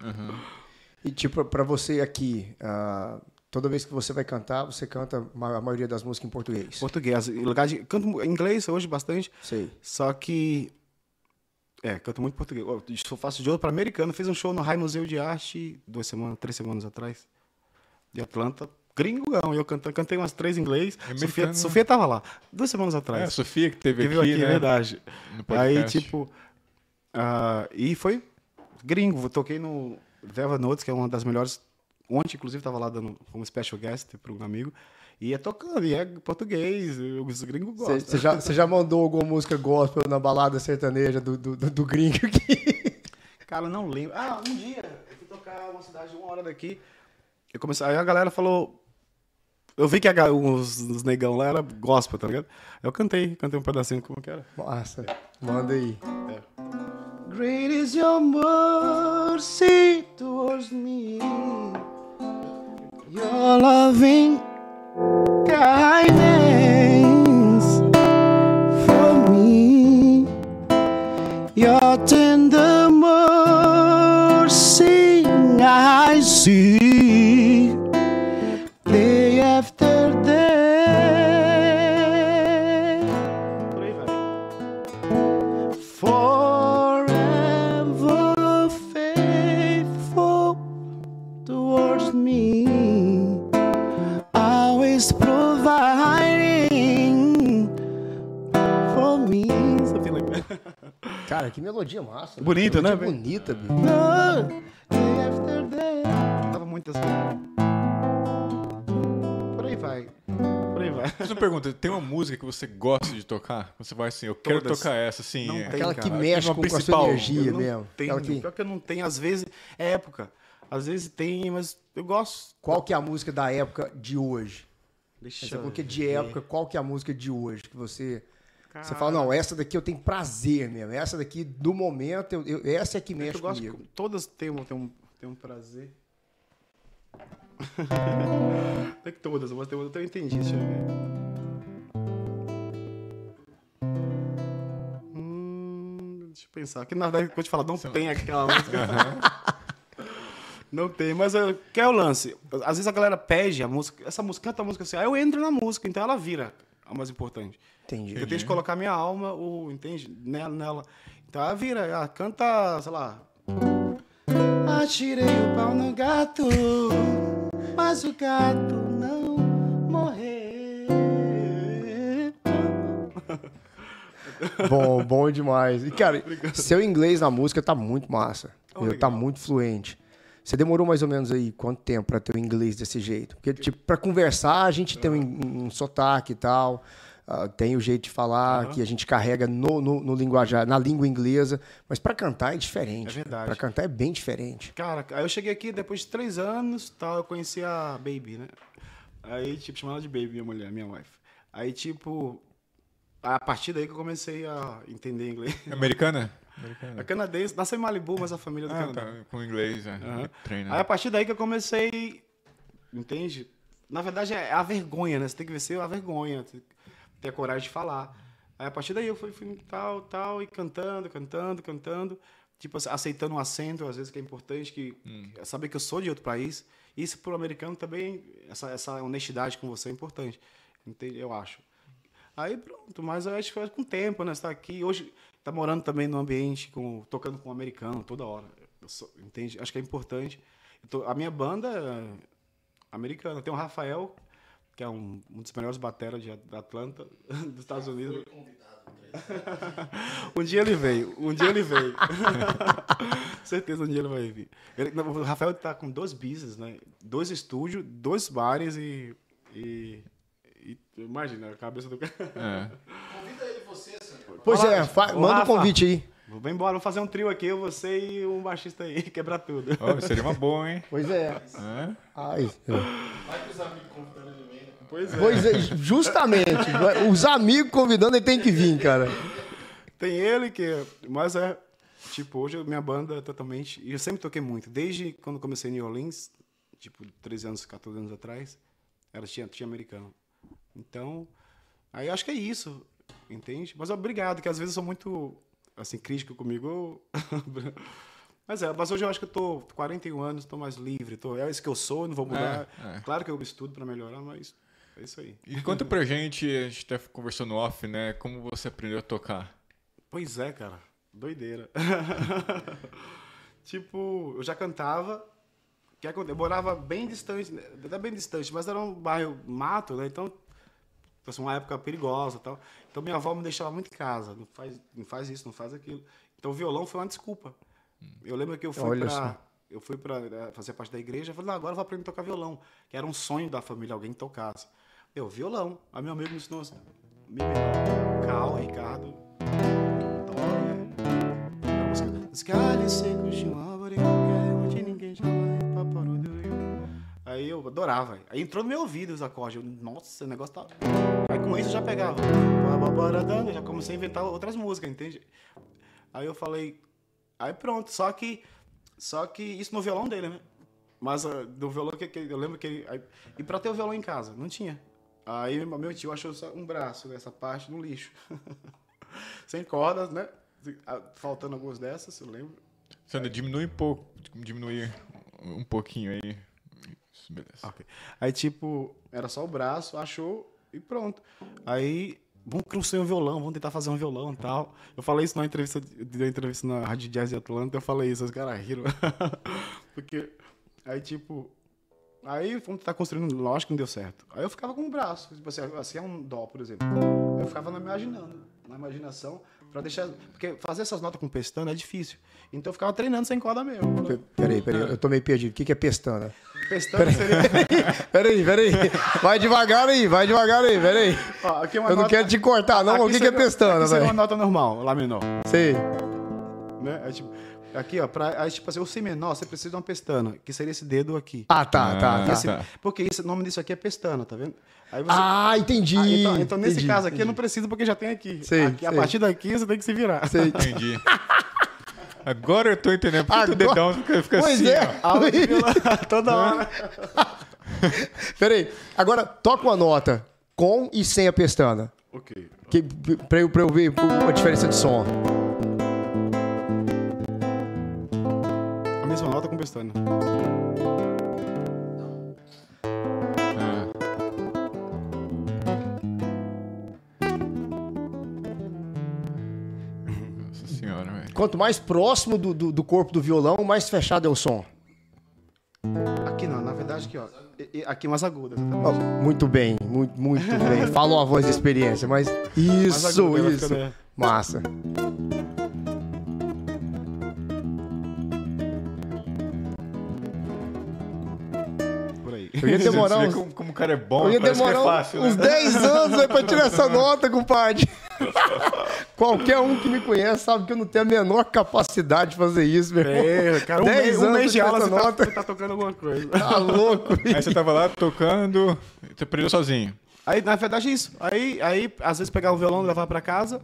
E tipo, pra você aqui, ah, toda vez que você vai cantar, você canta a maioria das músicas em português. Português. Em lugar de, canto inglês hoje bastante. Sei. Só que. É, canto muito português. Eu faço de outro para americano. Fiz um show no High Museu de Arte duas semanas, três semanas atrás. De Atlanta. Gringão. Eu cantei, cantei umas três em inglês. Sofia? Sofia tava lá. Duas semanas É, a atrás. Sofia que teve que aqui, aqui, né? é verdade. Aí, tipo. ah, e foi gringo. Toquei no Velvet Notes, que é uma das melhores. Ontem, inclusive, tava lá dando como special guest para um amigo. E é tocando, e é português. Os gringos gostam. Você já, já mandou alguma música gospel na balada sertaneja do, do, do, do gringo aqui? Cara, eu não lembro. Ah, um dia eu fui tocar uma cidade de uma hora daqui. Eu comecei, aí a galera falou. Eu vi que a os, os negão lá era gospel, tá ligado? Eu cantei, cantei um pedacinho como que era. Nossa, manda aí. Great is your mercy towards me. Your loving kindness for me. Your tender mercy I see Cara, que melodia massa. Bonita, né, Melodia velho? bonita, bicho. Tava muito assim. Por aí vai. Por aí vai. Mas uma pergunta, tem uma música que você gosta de tocar? Você vai assim, eu quero Todas. tocar essa, assim. Não é. tem, Aquela que cara. mexe Uma com, com a sua energia Eu mesmo. tenho, Aquela que- pior que eu não tenho, às vezes é época. Às vezes tem, mas eu gosto. Qual que é a música da época de hoje? Deixa Essa eu porque de época, qual que é a música de hoje que você você fala, não, essa daqui eu tenho prazer mesmo. Essa daqui, do momento, eu, eu- essa é que mexe Eu gosto, comigo. todas têm um, têm um, têm um prazer. Não é que todas, mas tem uma que eu entendi, deixa eu ver. Hum, deixa eu pensar. Que na verdade, quando eu te falar, não tem aquela música. Não tem, mas uh, que é o lance? Às vezes a galera pede a música, essa música, canta a música assim, aí eu entro na música, então ela vira a mais importante. Entendi. Eu tenho que colocar minha alma, o, entende? Nela, nela. Então ela vira, ela canta, sei lá. Atirei o pau no gato, mas o gato não morreu. Bom, bom demais. E, cara, seu inglês na música tá muito massa. Oh, Meu, tá muito fluente. Você demorou mais ou menos aí quanto tempo pra ter o inglês desse jeito? Porque, tipo, pra conversar, a gente tem um, um sotaque e tal. ah, tem o jeito de falar que a gente carrega no, no, no linguajar, na língua inglesa. Mas pra cantar é diferente. É verdade. Pra cantar é bem diferente. Cara, aí eu cheguei aqui depois de três anos, tal, eu conheci a Baby, né? Aí, tipo, chamava ela de Baby, minha mulher, minha wife. Aí, tipo, a partir daí que eu comecei a entender inglês. Americana? Americana. canadense, nasceu em Malibu, mas a família do Ah, Canadá. tá. Com inglês, é. Aham. Treina. Aí a partir daí que eu comecei, entende? Na verdade é a vergonha, né? Você tem que vencer a vergonha, ter- a coragem de falar. Aí a partir daí eu fui, fui tal, tal, e cantando, cantando, cantando. Tipo, aceitando um acento, às vezes que é importante, que que- saber que eu sou de outro país. Isso pro americano também, essa, essa honestidade com você é importante. Entende? Eu acho. Aí pronto, mas eu acho que foi com o tempo, né? Você tá aqui, hoje tá morando também num ambiente, com, tocando com um americano toda hora. Eu sou- entende? Acho que é importante. Eu tô- a minha banda é americana. Tem o Rafael, que é um, um dos melhores bateras de da Atlanta, dos Estados Unidos. um dia ele veio, um dia ele veio. Certeza um dia ele vai vir. Ele- o Rafael tá com dois business, né? Dois estúdios, dois bares e. e, e- imagina a cabeça do cara. É. Pois Fala- é, fa- manda um Rafa. convite aí. Vou embora, vou fazer um trio aqui, eu, você e um baixista aí, quebrar tudo. Ó, seria uma boa, hein? Pois é. É? Ai, eu- Pois é. Pois é, justamente. Os amigos convidando, ele tem que vir, cara. Tem ele que. Mas é. Tipo, hoje a minha banda é totalmente. E eu sempre toquei muito. Desde quando comecei em New Orleans, tipo, 13 anos, 14 anos atrás, era, tinha, tinha americano. Então. Aí eu acho que é isso. Entende? Mas obrigado, que às vezes eu sou muito, assim, crítico comigo. mas é, mas hoje eu acho que eu tô 41 anos, tô mais livre, tô, é isso que eu sou, não vou mudar. É, é. Claro que eu estudo para melhorar, mas é isso aí. E conta pra gente, a gente tá conversando off, né? Como você aprendeu a tocar? Pois é, cara. Doideira. tipo, eu já cantava. Que aconteceu? Eu morava bem distante, né? até bem distante, mas era um bairro mato, né? Então, fosse uma época perigosa tal. Então, minha avó me deixava muito em casa. Não faz, não faz isso, não faz aquilo. Então, o violão foi uma desculpa. Eu lembro que eu fui Olha pra... só. Eu fui para fazer parte da igreja. Eu falei, não, agora eu vou aprender a tocar violão. Que era um sonho da família, alguém que tocasse. Eu, violão. Aí meu amigo me ensinou assim, Mi menor, Cal, Ricardo, Dó, a música. Os secos de uma Aí eu adorava. Aí entrou no meu ouvido os acordes. Eu, nossa, o negócio tá. Aí com isso eu já pegava. Bababaradã, Já comecei a inventar outras músicas, entende? Aí eu falei. Aí pronto. Só que. Só que isso no violão dele, né? Mas ah, do violão que, que eu lembro que. aí- e pra ter o violão em casa, não tinha. Aí meu tio achou um braço dessa parte no lixo. Sem cordas, né? Ah, Faltando algumas dessas, eu lembro. Sandra, diminui um pouco, diminui um pouquinho aí. Beleza. Ok. Aí, tipo, era só o braço, achou e pronto. Aí, vamos construir um violão, vamos tentar fazer um violão e tal. Eu falei isso na entrevista, uma entrevista na Rádio Jazz de Atlanta, eu falei isso, os caras riram. Porque, aí, tipo, aí fomos tentar construindo, lógico que não deu certo. Aí eu ficava com o braço, tipo assim, assim é um dó, por exemplo. Eu ficava na imaginando, na imaginação, pra deixar, porque fazer essas notas com pestana é difícil. Então eu ficava treinando sem corda mesmo. Pe- Peraí, peraí, eu tô meio perdido. O que que é pestana? Pestana seria... Peraí, peraí. Vai devagar aí, vai devagar aí, peraí. Ó, aqui é uma Eu não nota- quero te cortar, não. Aqui O que que é pestana, aqui seria uma velho? nota normal, lá menor. Sei. Né? É tipo, aqui, ó, pra, aí, tipo assim, o si menor, você precisa de uma pestana, que seria esse dedo aqui. Ah, tá, tá, Ah, tá. Esse- tá. Porque o nome disso aqui é pestana, tá vendo? Aí você- Ah, entendi. Ah, então, então, nesse entendi, caso aqui, eu entendi. não preciso porque já tem aqui. Sei, aqui a sei. partir daqui, você tem que se virar. Sei. Entendi. Agora eu tô entendendo. Por que o Agora- dedão fica, fica Pois assim, é. ó? Toda hora. Peraí, agora toca uma nota com e sem a pestana. Ok. Que, pra, eu, pra eu ver a diferença de som. A mesma nota com pestana. Quanto mais próximo do, do, do corpo do violão, mais fechado é o som. Aqui não, na verdade aqui, ó. Aqui mais aguda. Ó, muito bem, muito, muito bem. Falou a voz de experiência, mas isso, aguda, isso. fica, né? Massa. Por aí. Eu ia demorar uns, como, como o cara é bom, eu ia é demorar fácil, uns né? 10 anos aí pra tirar essa nota, compadre. Qualquer um que me conhece sabe que eu não tenho a menor capacidade de fazer isso, meu irmão. É, cara, um, 10 mês, um mês de aula você tá, nota. você tá tocando alguma coisa. Tá louco, Aí você tava lá tocando, você aprendeu sozinho. Aí, na verdade, é isso. Aí, aí às vezes, pegava o violão e levava pra casa.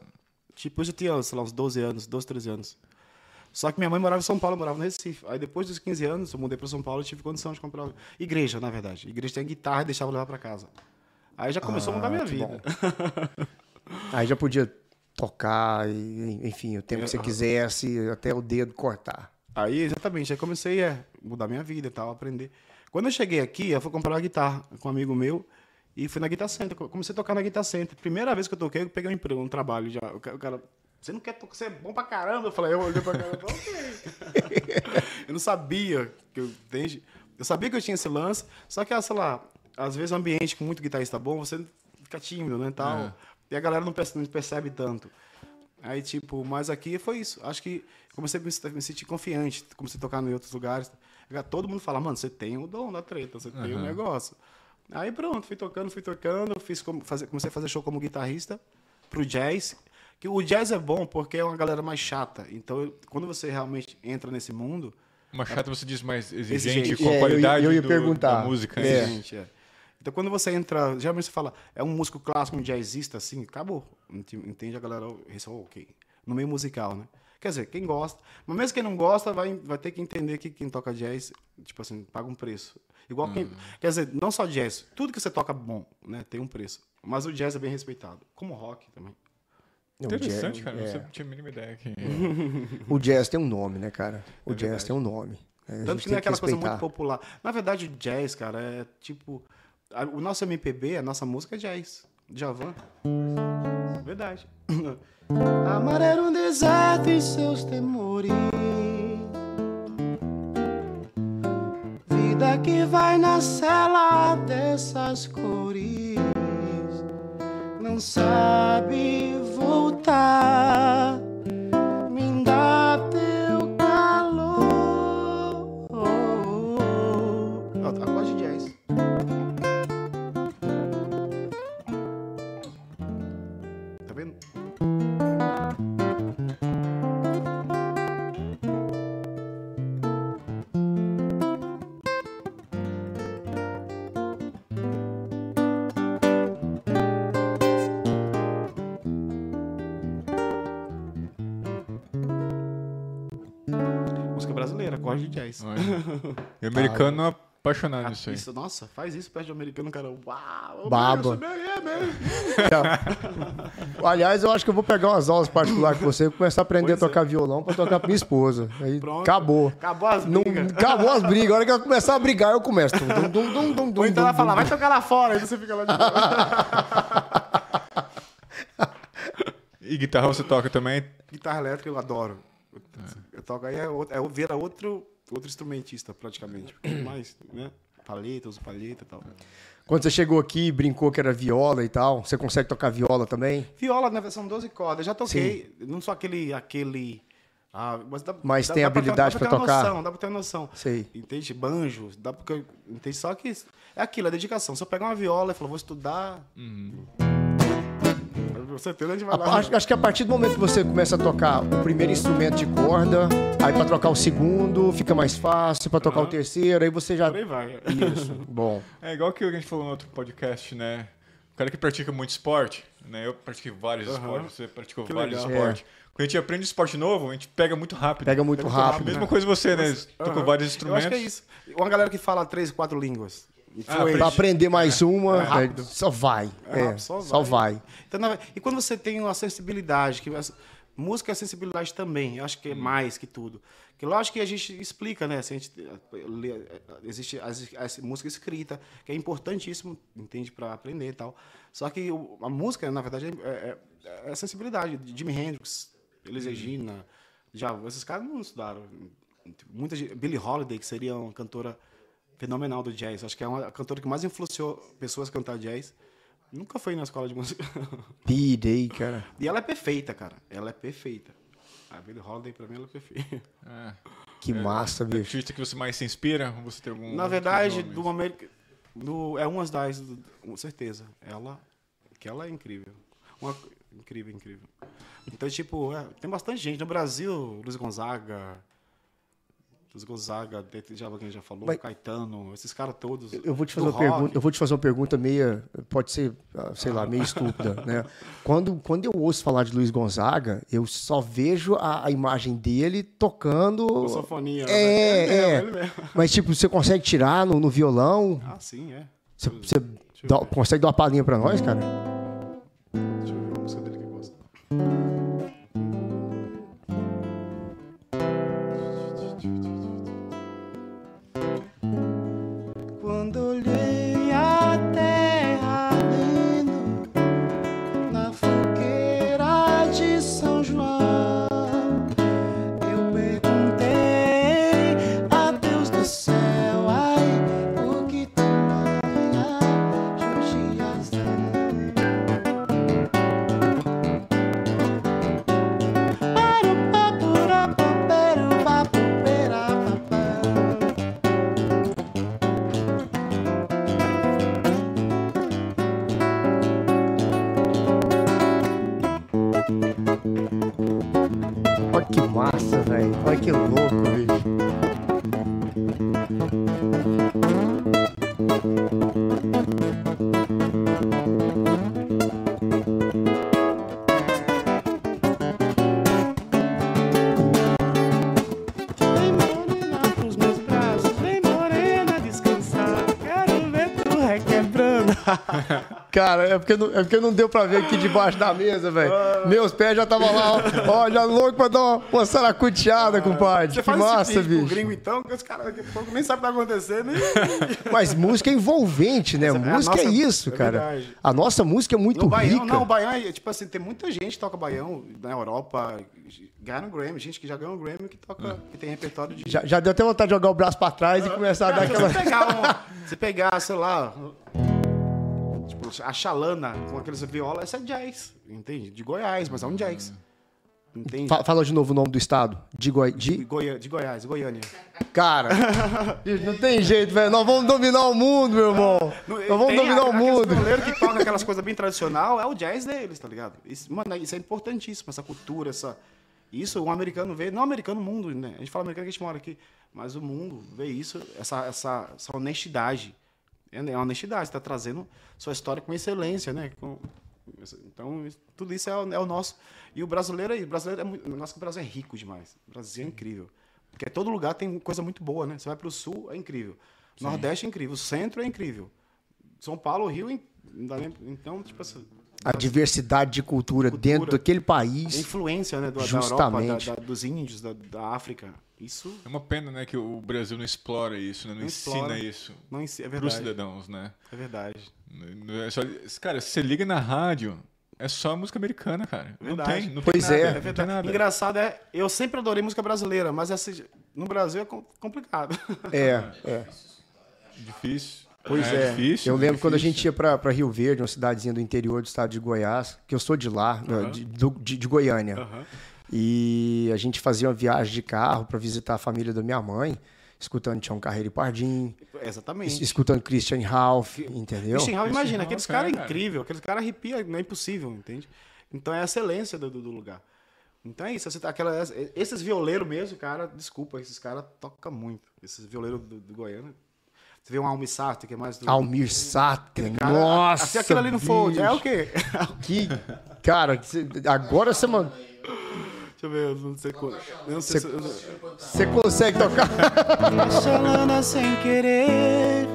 Tipo, eu já tinha, sei lá, uns 12 anos, 12, 13 anos. Só que minha mãe morava em São Paulo, eu morava no Recife. Aí depois dos 15 anos, eu mudei pra São Paulo e tive condição de comprar. Igreja, na verdade. Igreja tem guitarra e deixava eu levar pra casa. Aí já começou a mudar Ah, minha vida. Aí já podia tocar, e, enfim, o tempo que você quisesse, até o dedo cortar. Aí, exatamente, aí comecei a mudar minha vida e tal, aprender. Quando eu cheguei aqui, eu fui comprar uma guitarra com um amigo meu e fui na Guitar Center. Comecei a tocar na Guitar Center. Primeira vez que eu toquei, eu peguei um emprego, um trabalho já. O ca- o cara, você não quer tocar, você é bom pra caramba. Eu falei, eu olhei pra cara e falei, ok. eu não sabia que eu, entende? Eu sabia que eu tinha esse lance, só que, ah, sei lá, às vezes um ambiente com muito guitarrista bom, você fica tímido, né, tal. É. E a galera não percebe, não percebe tanto. Aí, tipo, mas aqui foi isso. Acho que comecei a me, me sentir confiante, comecei a tocar em outros lugares. Todo mundo fala, mano, você tem o dom da treta, você tem o negócio. Aí pronto, fui tocando, fui tocando, fiz como, fazer, comecei a fazer show como guitarrista pro jazz. Que o jazz é bom porque é uma galera mais chata. Então, eu- quando você realmente entra nesse mundo, Uma chata você diz mais exigente, Exigente. com a É, eu ia- qualidade eu ia do- perguntar. da música. É. né? Gente, é. Então, quando você entra, geralmente você fala, é um músico clássico, um jazzista, assim, acabou. Ent- Entende a galera? Isso, ok. No meio musical, né? Quer dizer, quem gosta. Mas mesmo quem não gosta, vai, vai ter que entender que quem toca jazz, tipo assim, paga um preço. Igual quem. Quer dizer, não só jazz, tudo que você toca bom, né? Tem um preço. Mas o jazz é bem respeitado. Como o rock também. Interessante, jazz- cara. é. Não tinha a mínima ideia que. O jazz tem um nome, né, cara? O É jazz tem um nome. É, Tanto que não é aquela coisa muito popular. Na verdade, o jazz, cara, é tipo. A- O nosso MPB, a nossa música é jazz. Djavan. Verdade. Amar era um deserto e seus temores. Vida que vai na cela dessas cores. Não sabe voltar. Gosto de jazz. E o americano é apaixonado nisso aí. Isso, nossa, faz isso perto de um americano, cara. Uau! Baba. é. Aliás, eu acho que eu vou pegar umas aulas particulares com você e começar a aprender a Pois é. tocar violão pra tocar pra minha esposa. Aí Pronto. acabou. Acabou as Não, brigas. acabou as brigas. A hora que eu começar a brigar, eu começo. Dum, dum, dum, dum, dum, Ou então ela dum, fala, dum. vai tocar lá fora, aí você fica lá de boa. E guitarra você toca também? Guitarra elétrica eu adoro. Eu toco aí, é, outro- é, vira outro, outro instrumentista, praticamente. Porque mais, né? Palheta, uso palheta e tal. Quando você chegou aqui e brincou que era viola e tal, você consegue tocar viola também? Viola na versão 12 cordas, já toquei. Não sou aquele. aquele ah, mas dá, Mas dá- tem dá habilidade uma tocar? Noção, dá pra ter uma noção. Sei. Entende? Banjo, dá porque entende só que é aquilo, é dedicação. Se eu pegar uma viola e falar, vou estudar, com certeza a gente vai A- lá. acho, acho que a partir do momento que você começa a tocar o primeiro instrumento de corda, aí pra trocar o segundo fica mais fácil, pra tocar o terceiro, aí você já. Por aí vai. Isso. Bom. É igual que a gente falou no outro podcast, né? O cara que pratica muito esporte, né? Eu pratiquei vários Aham. esportes, você praticou Que vários legal. esportes. Quando a gente aprende esporte novo, a gente pega muito rápido. Pega muito muito A rápido. mesma coisa você, né? Tocou Aham. vários Eu instrumentos. acho que é isso. Uma galera que fala três, quatro línguas. E Ah. Pra aprender mais uma, É rápido. é, só vai. É É, rápido, só vai. Então, na- e quando você tem uma sensibilidade, que música é sensibilidade também, eu acho que é mais que tudo. Que lógico que a gente explica, né? Se a gente eh, lê, eh, existe as música escrita, que é importantíssimo, entende, para aprender e tal. Só que o- a música, na verdade, é, é, é sensibilidade. Jimi Hendrix, Elis Regina, já esses caras não estudaram. Muita gente, Billie Holiday, que seria uma cantora fenomenal do jazz. Acho que é uma a cantora que mais influenciou pessoas a cantar jazz. Nunca foi na escola de música. Pidei, cara. e ela é perfeita, cara. Ela é perfeita. A Billie Holiday, pra mim, ela é perfeita. É. Que massa, O bicho. artista que você mais se inspira? Você tem algum Na verdade, do América... Do, é umas das... Com certeza. Ela... Que ela é incrível. Uma, incrível, incrível. Então, tipo, é, tem bastante gente. No Brasil, Luiz Gonzaga... Luiz Gonzaga, já alguém já falou, Mas- Caetano, esses caras todos. Eu vou te fazer uma pergunta, eu vou te fazer uma pergunta meia, pode ser, ah, sei lá, meio estúpida, né? Quando, quando eu ouço falar de Luiz Gonzaga, eu só vejo a, a imagem dele tocando. Com sanfoninha. É, né? Ele é. mesmo, ele mesmo. Mas tipo, você consegue tirar no, no violão? Ah, sim, é. Você, você dá- consegue dar uma palhinha pra nós, cara? É porque, não, é porque não deu pra ver aqui debaixo da mesa, velho. Meus pés já estavam lá, ó, já louco pra dar uma, uma saracuteada, compadre. Você Que faz massa, esse bicho. gringo, então, que os caras daqui a pouco nem sabem o que tá acontecendo. E... Mas música é envolvente, né? Mas é- música é nossa- isso, é cara. A nossa música é muito No baião, rica. não, o baião é, tipo assim, tem muita gente que toca baião na Europa, ganha um Grammy, gente que já ganhou um Grammy que toca, que tem repertório de... Já, já deu até vontade de jogar o braço pra trás e começar a dar aquela. se você pegar, um, se pegar, sei lá, tipo, a chalana com aqueles viola, essa é jazz, entende? De Goiás, mas é um jazz. Entende? Fa- Fala de novo o nome do estado. De, Goi... De, de... Goi... de Goiás, Goiânia. Cara, não tem jeito, velho. Nós vamos dominar o mundo, meu irmão. Nós vamos Tem dominar o aqueles mundo. brasileiros que tocam aquelas coisas bem tradicional, é o jazz deles, tá ligado? Isso, mano, isso é importantíssimo, essa cultura, essa... Isso, um americano vê, não americano, o mundo, né? A gente fala americano que a gente mora aqui, mas o mundo vê isso, essa, essa, essa honestidade. É né? é honestidade, você tá trazendo sua história com excelência, né? Com- então, tudo isso é o, é o nosso. E o brasileiro aí, o brasileiro é muito, nosso Brasil é rico demais. O Brasil é incrível. Porque todo lugar tem coisa muito boa, né? Você vai para o sul, é incrível. Nordeste é incrível. O centro é incrível. São Paulo, Rio, então, tipo assim, A diversidade de cultura, Cultura. dentro daquele a país. influência né, do, da Justamente. Europa, da- da- dos índios, da, da África. Isso É uma pena, né, que o Brasil não explora isso, né? Não, Não ensina explora. isso não em si- é verdade. cidadãos, né? É verdade. Não é só- Cara, você liga na rádio, é só música americana, cara. Não Verdade. tem, não Pois tem é. nada. É não verdade. nada. Engraçado é, eu sempre adorei música brasileira, mas essa, no Brasil é com- complicado. É, é. Difícil. Pois é. difícil, eu lembro quando a gente ia pra, pra Rio Verde, uma cidadezinha do interior do estado de Goiás, que eu sou de lá, né, de, do- de- de Goiânia. E a gente fazia uma viagem de carro pra visitar a família da minha mãe, escutando Tião Carreiro e Pardim, es- Exatamente. escutando Christian Ralph, entendeu? Christian Ralph, imagina, Christian aqueles caras é, cara. incrível, aqueles caras arrepia, não é impossível, entende? Então é a excelência do, do- lugar. Então é isso, você tá, aquela, esses violeiros mesmo, cara, desculpa, esses caras tocam muito. Esses violeiros do, do Goiânia. Você vê um Almir Sartre, que é mais do. Almir Sater, cara, nossa! Se aquilo ali não for, bicho. é o quê? Que, cara, agora você, mano, Deixa eu ver, eu não sei qual. não sei você consegue tocar. Chalana sem querer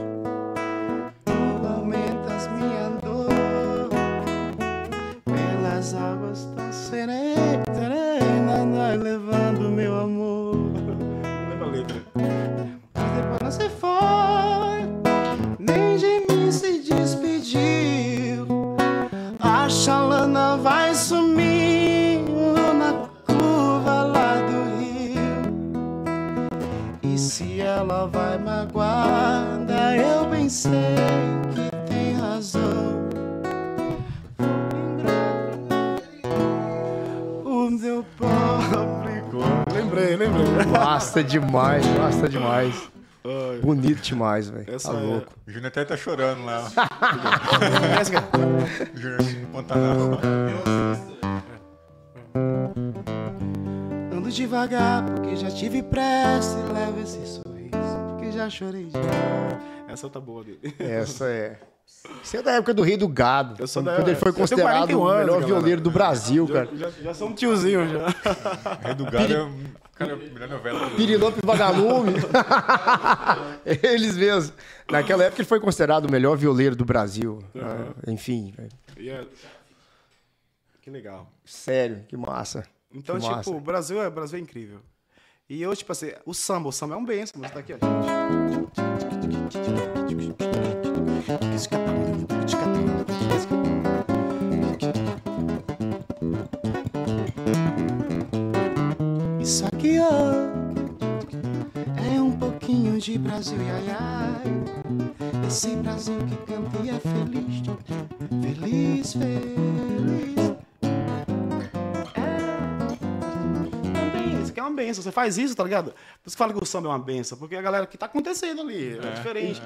Demais, massa demais. Bonito demais, velho. Tá Essa é- louco. O Júnior até tá chorando lá. Júnior Pantanal. Ando devagar porque já tive pressa e levo esse sorriso porque já chorei de Essa tá boa dele. Essa é. Você é da época do Rei do Gado. Eu sou quando da- ele foi considerado 41 o anos, melhor galera. violeiro do Brasil, cara. Já, já sou um tiozinho já. Rei do Gado é um- cara, a melhor novela. Pirilampo e Vagalume. Eles mesmos. Naquela época ele foi considerado o melhor violeiro do Brasil. Ah, Enfim. E é- Que legal. sério, que massa. Então, que tipo, massa. o Brasil é, o Brasil é incrível. E eu, tipo assim, o samba, o samba é um benção, mas tá aqui, ó. Isso aqui, ó, é um pouquinho de Brasil, ai, ai. Esse Brasil que canta e é feliz, feliz, feliz. Benção. Você faz isso, tá ligado? Por isso que fala que o samba é uma benção, porque a galera que tá acontecendo ali é, diferente,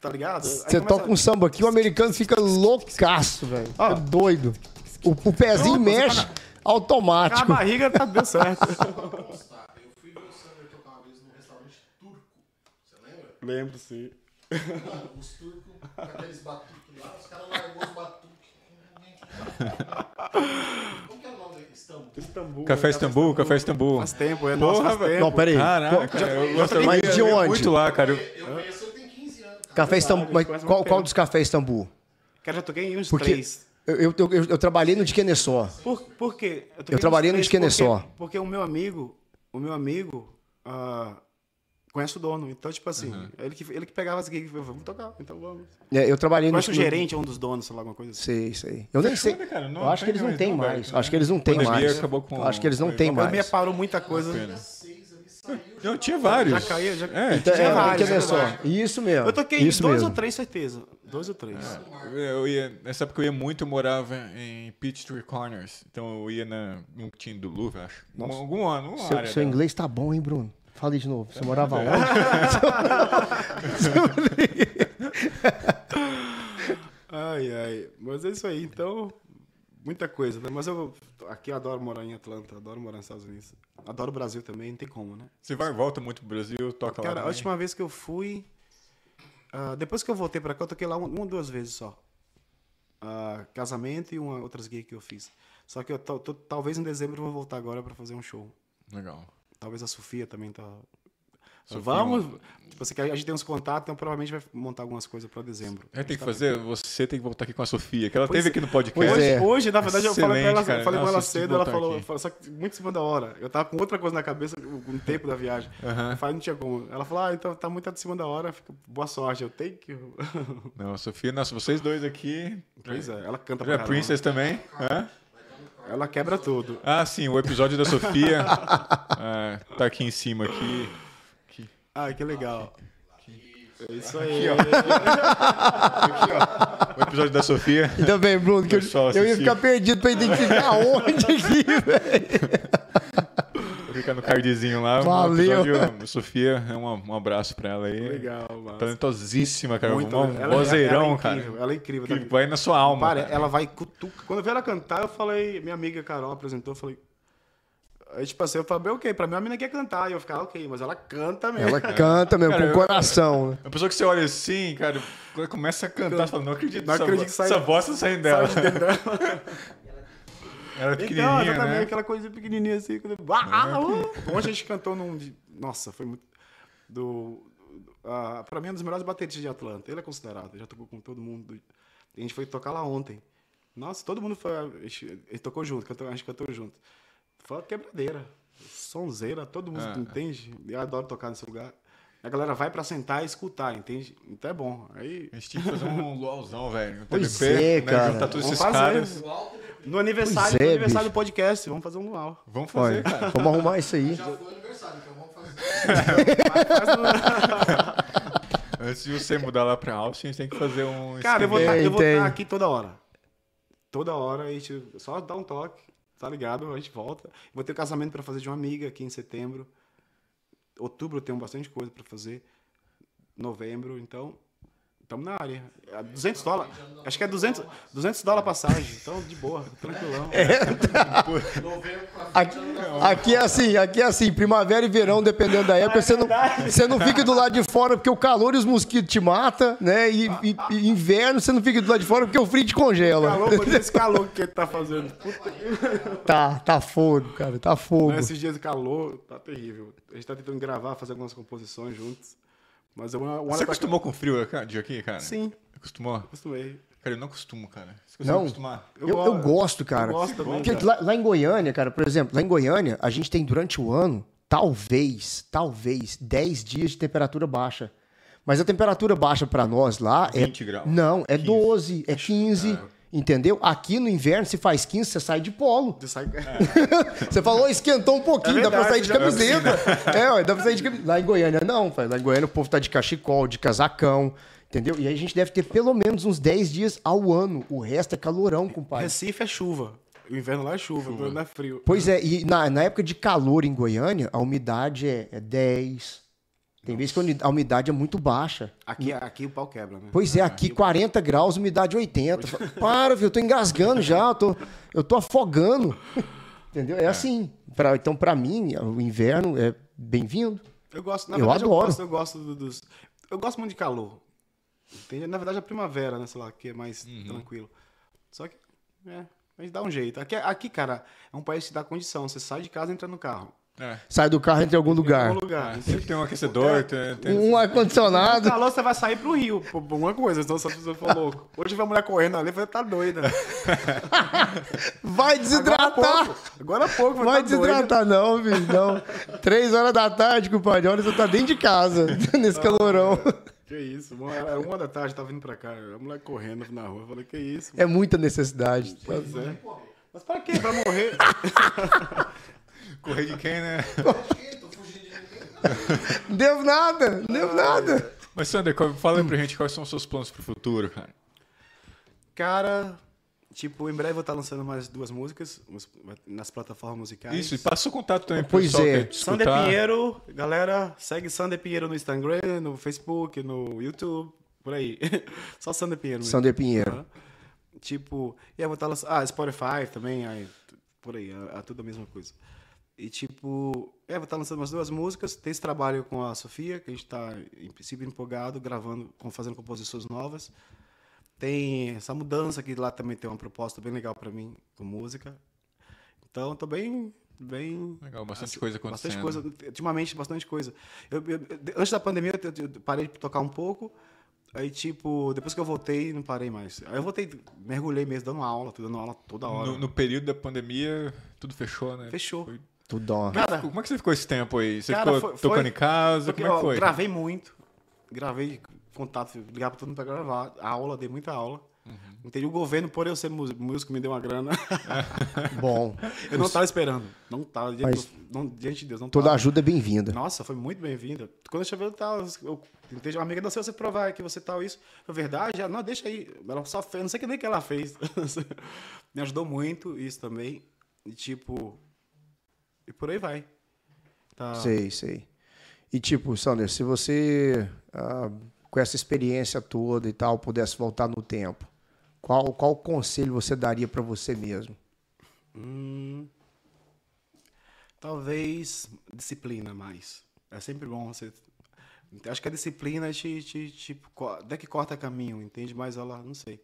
tá ligado? Aí Você toca um samba aqui, o americano fica loucaço, velho. Fica doido. O, o pezinho Pronto, mexe tá um A automático. barriga tá deu certo. Eu fui ver o Sander tocar uma vez num restaurante turco. Você lembra? Lembro, sim. Os turcos aqueles batuques lá, os caras largou os batuques. Como que é o nome Istambul? Istambul. Café Istambul, Café Istambul. Faz tempo, é. Nossa, Porra, faz velho. tempo. Não, peraí. Caraca, eu gosto Mas eu de onde? muito lá, cara. Eu- Eu conheço ele tem 15 anos. cara. Café Istambul. Mas qual, qual dos cafés Istambul? Cara, já toquei em uns Porque três. eu, eu, eu, eu trabalhei no de Kennesaw. Por, por quê? toquei Eu trabalhei no de Kennesaw. Porque, porque o meu amigo, o meu amigo ah, conhece o dono. Então, tipo assim, ele, que, ele que pegava as gigs, vamos tocar, então vamos. É, eu trabalhei no. Conhece o no- gerente, é um dos donos, sei lá, alguma coisa assim. Sei, sei. Eu nem sei. Cara, não eu acho que eles não têm mais. Acho que eles não têm mais. acabou com- Acho que eles não têm A pandemia mais. parou muita coisa. Não, tinha vários. Já caiu, já É, Então, tinha é, vários, Kennesaw. é Isso mesmo. Eu toquei em Isso dois mesmo. ou três, certeza. Dois ou três. Eu ia, nessa época eu ia muito, eu morava em Peachtree Corners. Então eu ia na, um que tinha do Louvre, acho. Um, algum ano, uma Seu, área. seu dela. inglês tá bom, hein, Bruno? Fala aí de novo. Você morava onde? Ai, ai. Mas é isso aí, então. Muita coisa, né? Mas eu aqui eu adoro morar em Atlanta, adoro morar nos Estados Unidos. Adoro o Brasil também, não tem como, né? Você vai e volta muito pro Brasil, toca lá. Cara, a última vez que eu fui. ah, depois que eu voltei pra cá, eu toquei lá uma, ou duas vezes só. Ah, casamento e uma, outras gigs que eu fiz. Só que eu tô- tô- talvez em dezembro eu vou voltar agora pra fazer um show. Legal. Talvez a Sofia também tá. Sofia, Vamos! Tipo assim, a gente tem uns contatos, então provavelmente vai montar algumas coisas pra dezembro. É, tem que fazer, você tem que voltar aqui com a Sofia, que ela Pois teve é. aqui no podcast. Hoje, é. hoje, na verdade, eu falei pra ela, Excelente, cara. falei com ela cedo, ela voltar falou, só que muito em cima da hora. Eu tava com outra coisa na cabeça, com o tempo da viagem. Aham. Eu falei, não tinha como. Ela falou, ah, então tá muito em cima da hora, fica, boa sorte. Eu tenho que. Não, a Sofia, nossa, vocês dois aqui. pois é, ela canta pra a caramba. Princess também. Hã? Ela quebra tudo. Ah, sim, o episódio da Sofia ah, tá aqui em cima aqui. Ai, que legal. É isso aí. O episódio da Sofia. Ainda bem, Bruno, que eu, eu ia ficar perdido pra identificar onde aqui, velho. No cardzinho lá. Valeu. O episódio, Sofia, é um, um abraço pra ela aí. legal, mano. Talentosíssima, cara. Muito, um ela- vozeirão, ela é cara. incrível, Ela é incrível. Que tá? vai na sua alma. Para, cara. ela vai cutuca. Quando eu vi ela cantar, eu falei, minha amiga Carol apresentou, eu falei. Aí, tipo assim, eu falei, ok, pra mim a menina quer cantar. E eu ficava, ok, mas ela canta mesmo. Ela canta mesmo, Cara, com eu- coração. né? A pessoa que você olha assim, cara, começa a cantar, você fala, não acredito, Não essa, acredito vo- que sai- essa voz tá saindo dela. Sabe de dentro dela. Ela é Então, pequenininha, exatamente, né? aquela coisa pequenininha assim. Quando... Ah, uh! Ontem a gente cantou num. Nossa, foi muito. Do. Uh, pra mim, é um dos melhores bateristas de Atlanta. Ele é considerado, já tocou com todo mundo. do- A gente foi tocar lá ontem. Nossa, todo mundo foi. a gente- Ele tocou junto, cantou- a gente cantou junto. Foi uma quebradeira. Sonzeira, todo mundo Ah. entende. Eu adoro tocar nesse lugar. A galera vai pra sentar e escutar, entende? Então é bom. Aí. A gente tinha que fazer um luauzão, velho. Um Pois TBP, é, né? cara. Juntar todos Vamos esses fazer. caras. No aniversário, é, no aniversário bicho. do podcast, vamos fazer um luau. Vamos fazer, Olha, cara. vamos arrumar isso aí. Já foi o aniversário, então vamos fazer. Antes de você mudar lá pra Austin, a gente tem que fazer um. Cara, eu vou estar Tem, tem. aqui toda hora. Toda hora a gente só dá um toque, tá ligado? A gente volta. Vou ter um casamento pra fazer de uma amiga aqui em setembro. Outubro eu tenho bastante coisa pra fazer. Novembro, então estamos na área. É 200 dólares. Acho que é 200, 200 dólares passagem. Então, de boa, tranquilão. Aqui, aqui é assim, aqui é assim, primavera e verão, dependendo da época, você não, você não fica do lado de fora porque o calor e os mosquitos te matam, né? E, e- e inverno você não fica do lado de fora porque o frio te congela. Calor, esse calor que ele tá fazendo. Puta. Tá, tá fogo, cara, tá fogo. Esses dias de calor, tá terrível. A gente tá tentando gravar, fazer algumas composições juntos. Mas eu, uma, uma hora Você acostumou com o frio de aqui, cara? Sim, Acostumou? acostumei. Cara, eu não costumo, cara. Você consegue Não? acostumar? Eu, eu gosto, cara. Eu gosto também, Porque cara. lá, lá em Goiânia, cara, por exemplo, lá em Goiânia, a gente tem durante o ano, talvez, talvez, 10 dias de temperatura baixa. Mas a temperatura baixa pra nós lá é. 20 graus. Não, é 15. 12, é 15. Entendeu? Aqui no inverno, se faz 15, você sai de polo. De sair... Você falou, esquentou um pouquinho, É dá pra sair verdade, de camiseta. É, ué, dá pra sair de camiseta. Lá em Goiânia, não, pai. Lá em Goiânia o povo tá de cachecol, de casacão, entendeu? E aí a gente deve ter pelo menos uns 10 dias ao ano. O resto é calorão, compadre. Recife é chuva. O inverno lá é chuva, não é frio. Pois é, e na, na época de calor em Goiânia, a umidade é, é 10. Tem vezes que a umidade é muito baixa. Aqui, aqui o pau quebra, né? Pois é, aqui 40 graus, umidade 80. Fala, Para, viu? Eu tô engasgando já, eu tô, eu tô afogando. Entendeu? É, assim. Pra, então, pra mim, o inverno é bem-vindo. Eu gosto, na Eu verdade, eu, adoro. gosto, eu gosto do- dos. Eu gosto muito de calor. Entende? Na verdade, a primavera, né? Sei lá, que é mais tranquilo. Só que, é, gente dá um jeito. Aqui, aqui, cara, é um país que dá condição. Você sai de casa e entra no carro. É. Sai do carro entra em algum lugar. algum lugar. Ah, sempre tem um aquecedor, tem, tem- Um ar-condicionado. calor, você vai sair pro rio, por por alguma coisa, senão essa pessoa for louco. Hoje vai uma mulher correndo ali, eu falei, tá doida. Vai Agora há desidratar. pouco, agora há pouco, Vai tá doida. desidratar, não, filho. Não. Três horas da tarde, compadre. Olha, você tá dentro de casa, nesse calorão. Que isso, mano, era uma da tarde, tava vindo pra cá, a mulher correndo na rua, eu falei, que isso, É muita necessidade. Pois é. Mas pra quê? Pra morrer? correr de quem, né? Não deu nada, não deu nada. Mas, Sander, fala aí pra gente quais são os seus planos pro futuro, cara. Cara, tipo, em breve eu vou estar lançando mais duas músicas nas plataformas musicais. Isso, e passa o contato também pro Pois pessoal é. te Sander. Pinheiro, galera, segue Sander Pinheiro no Instagram, no Facebook, no YouTube, por aí. Só Sander Pinheiro mesmo. Sander Pinheiro. Tipo, e eu vou estar lançando. Ah, Spotify também, aí, por aí, é, é tudo a mesma coisa. E tipo, é, vou estar lançando umas duas músicas. Tem esse trabalho com a Sofia, que a gente está, em princípio, empolgado, gravando, com- fazendo composições novas. Tem essa mudança que lá também tem uma proposta bem legal para mim, com música. Então, tô bem. bem Legal, bastante assim, coisa acontecendo. Bastante coisa, ultimamente, bastante coisa. Eu- eu- antes da pandemia, eu, parei de tocar um pouco. Aí, tipo, depois que eu voltei, não parei mais. Aí eu voltei, mergulhei mesmo, dando aula, dando aula toda hora. No, no período da pandemia, tudo fechou, né? Fechou. Foi- Tudo ó. Cara, Como é que você ficou esse tempo aí? Você Cara, ficou foi- foi- tocando em casa? porque, Como é que ó, foi? gravei muito. Gravei contato, ligava pra todo mundo pra gravar. Aula, dei muita aula. Uhum. Entendi. O governo, por eu ser músico, me deu uma grana. Bom, eu não tava esperando. Não tava. Diante, Mas- do- não, diante de Deus, não toda tava. ajuda é bem-vinda. Nossa, foi muito bem-vinda. Quando eu cheguei, eu tava. Eu, entendi, uma amiga, não sei você provar que você tal isso. Foi verdade? Ela, não, deixa aí. Ela só fez, não sei o que nem que ela fez. Me ajudou muito isso também. E tipo. E por aí vai. Tá. Sei, sei. E tipo, Sander, se você, ah, com essa experiência toda e tal, pudesse voltar no tempo, qual, qual conselho você daria pra você mesmo? Hum, talvez disciplina mais. É sempre bom você. Acho que a disciplina te, te, te co- não é que corta caminho, entende? Mas ela, não sei.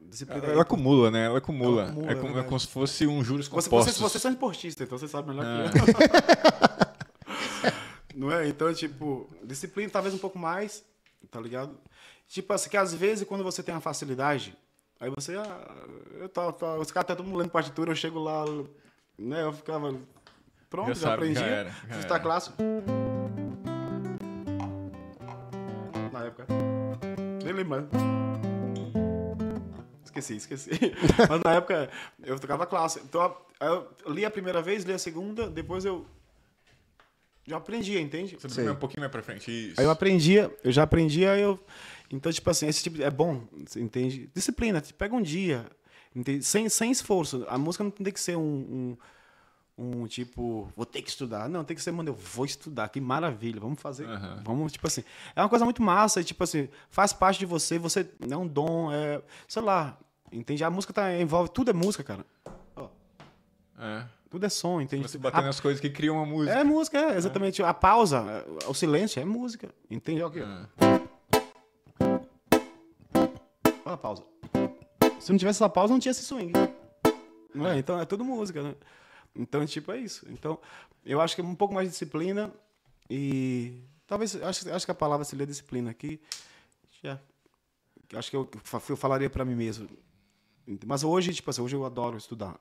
Disciplina Ela acumula, né? Ela acumula. Ela acumula, é, como, é como se fosse um juros compostos. você, você é um esportista, então você sabe melhor Ah. que eu. Não é? Então, tipo, disciplina talvez um pouco mais, tá ligado? Tipo assim, que às vezes quando você tem uma facilidade, aí você, ah, eu tô, tô, os caras tá todo mundo lendo partitura, eu chego lá, né? Eu ficava, pronto, Já já, sabe, aprendi. já era, já fiz era. tá clássico. Na época. Nem lembro. Esqueci, esqueci. Mas na época eu tocava clássico. Então eu li a primeira vez, li a segunda, depois eu já aprendia, entende? Você Sei. vai um pouquinho mais pra frente. Isso. Aí eu aprendia, eu já aprendia, eu. Então, tipo assim, esse tipo de- é bom, você entende? Disciplina, te pega um dia, entende? Sem, sem esforço. A música não tem que ser um, um, um tipo, vou ter que estudar. Não, tem que ser, mano, eu vou estudar, que maravilha, vamos fazer. Aham. Vamos, tipo assim. É uma coisa muito massa, e, tipo assim, faz parte de você, você é um dom, é. Sei lá, entende? A música tá, envolve, tudo é música, cara. Ó, É. tudo é som, entende? Você batendo A- nas coisas que criam uma música. é música, é, exatamente. A pausa, é, o silêncio é música. Entende? Olha aqui. É. Olha a pausa. Se não tivesse essa pausa, não tinha esse swing. Não é? Então é tudo música, né? Então, tipo, é isso. Então, eu acho que é um pouco mais de disciplina e. Talvez, acho, acho que a palavra seria disciplina aqui. Já. Acho que eu, eu falaria pra mim mesmo. Mas hoje, tipo assim, hoje eu adoro estudar.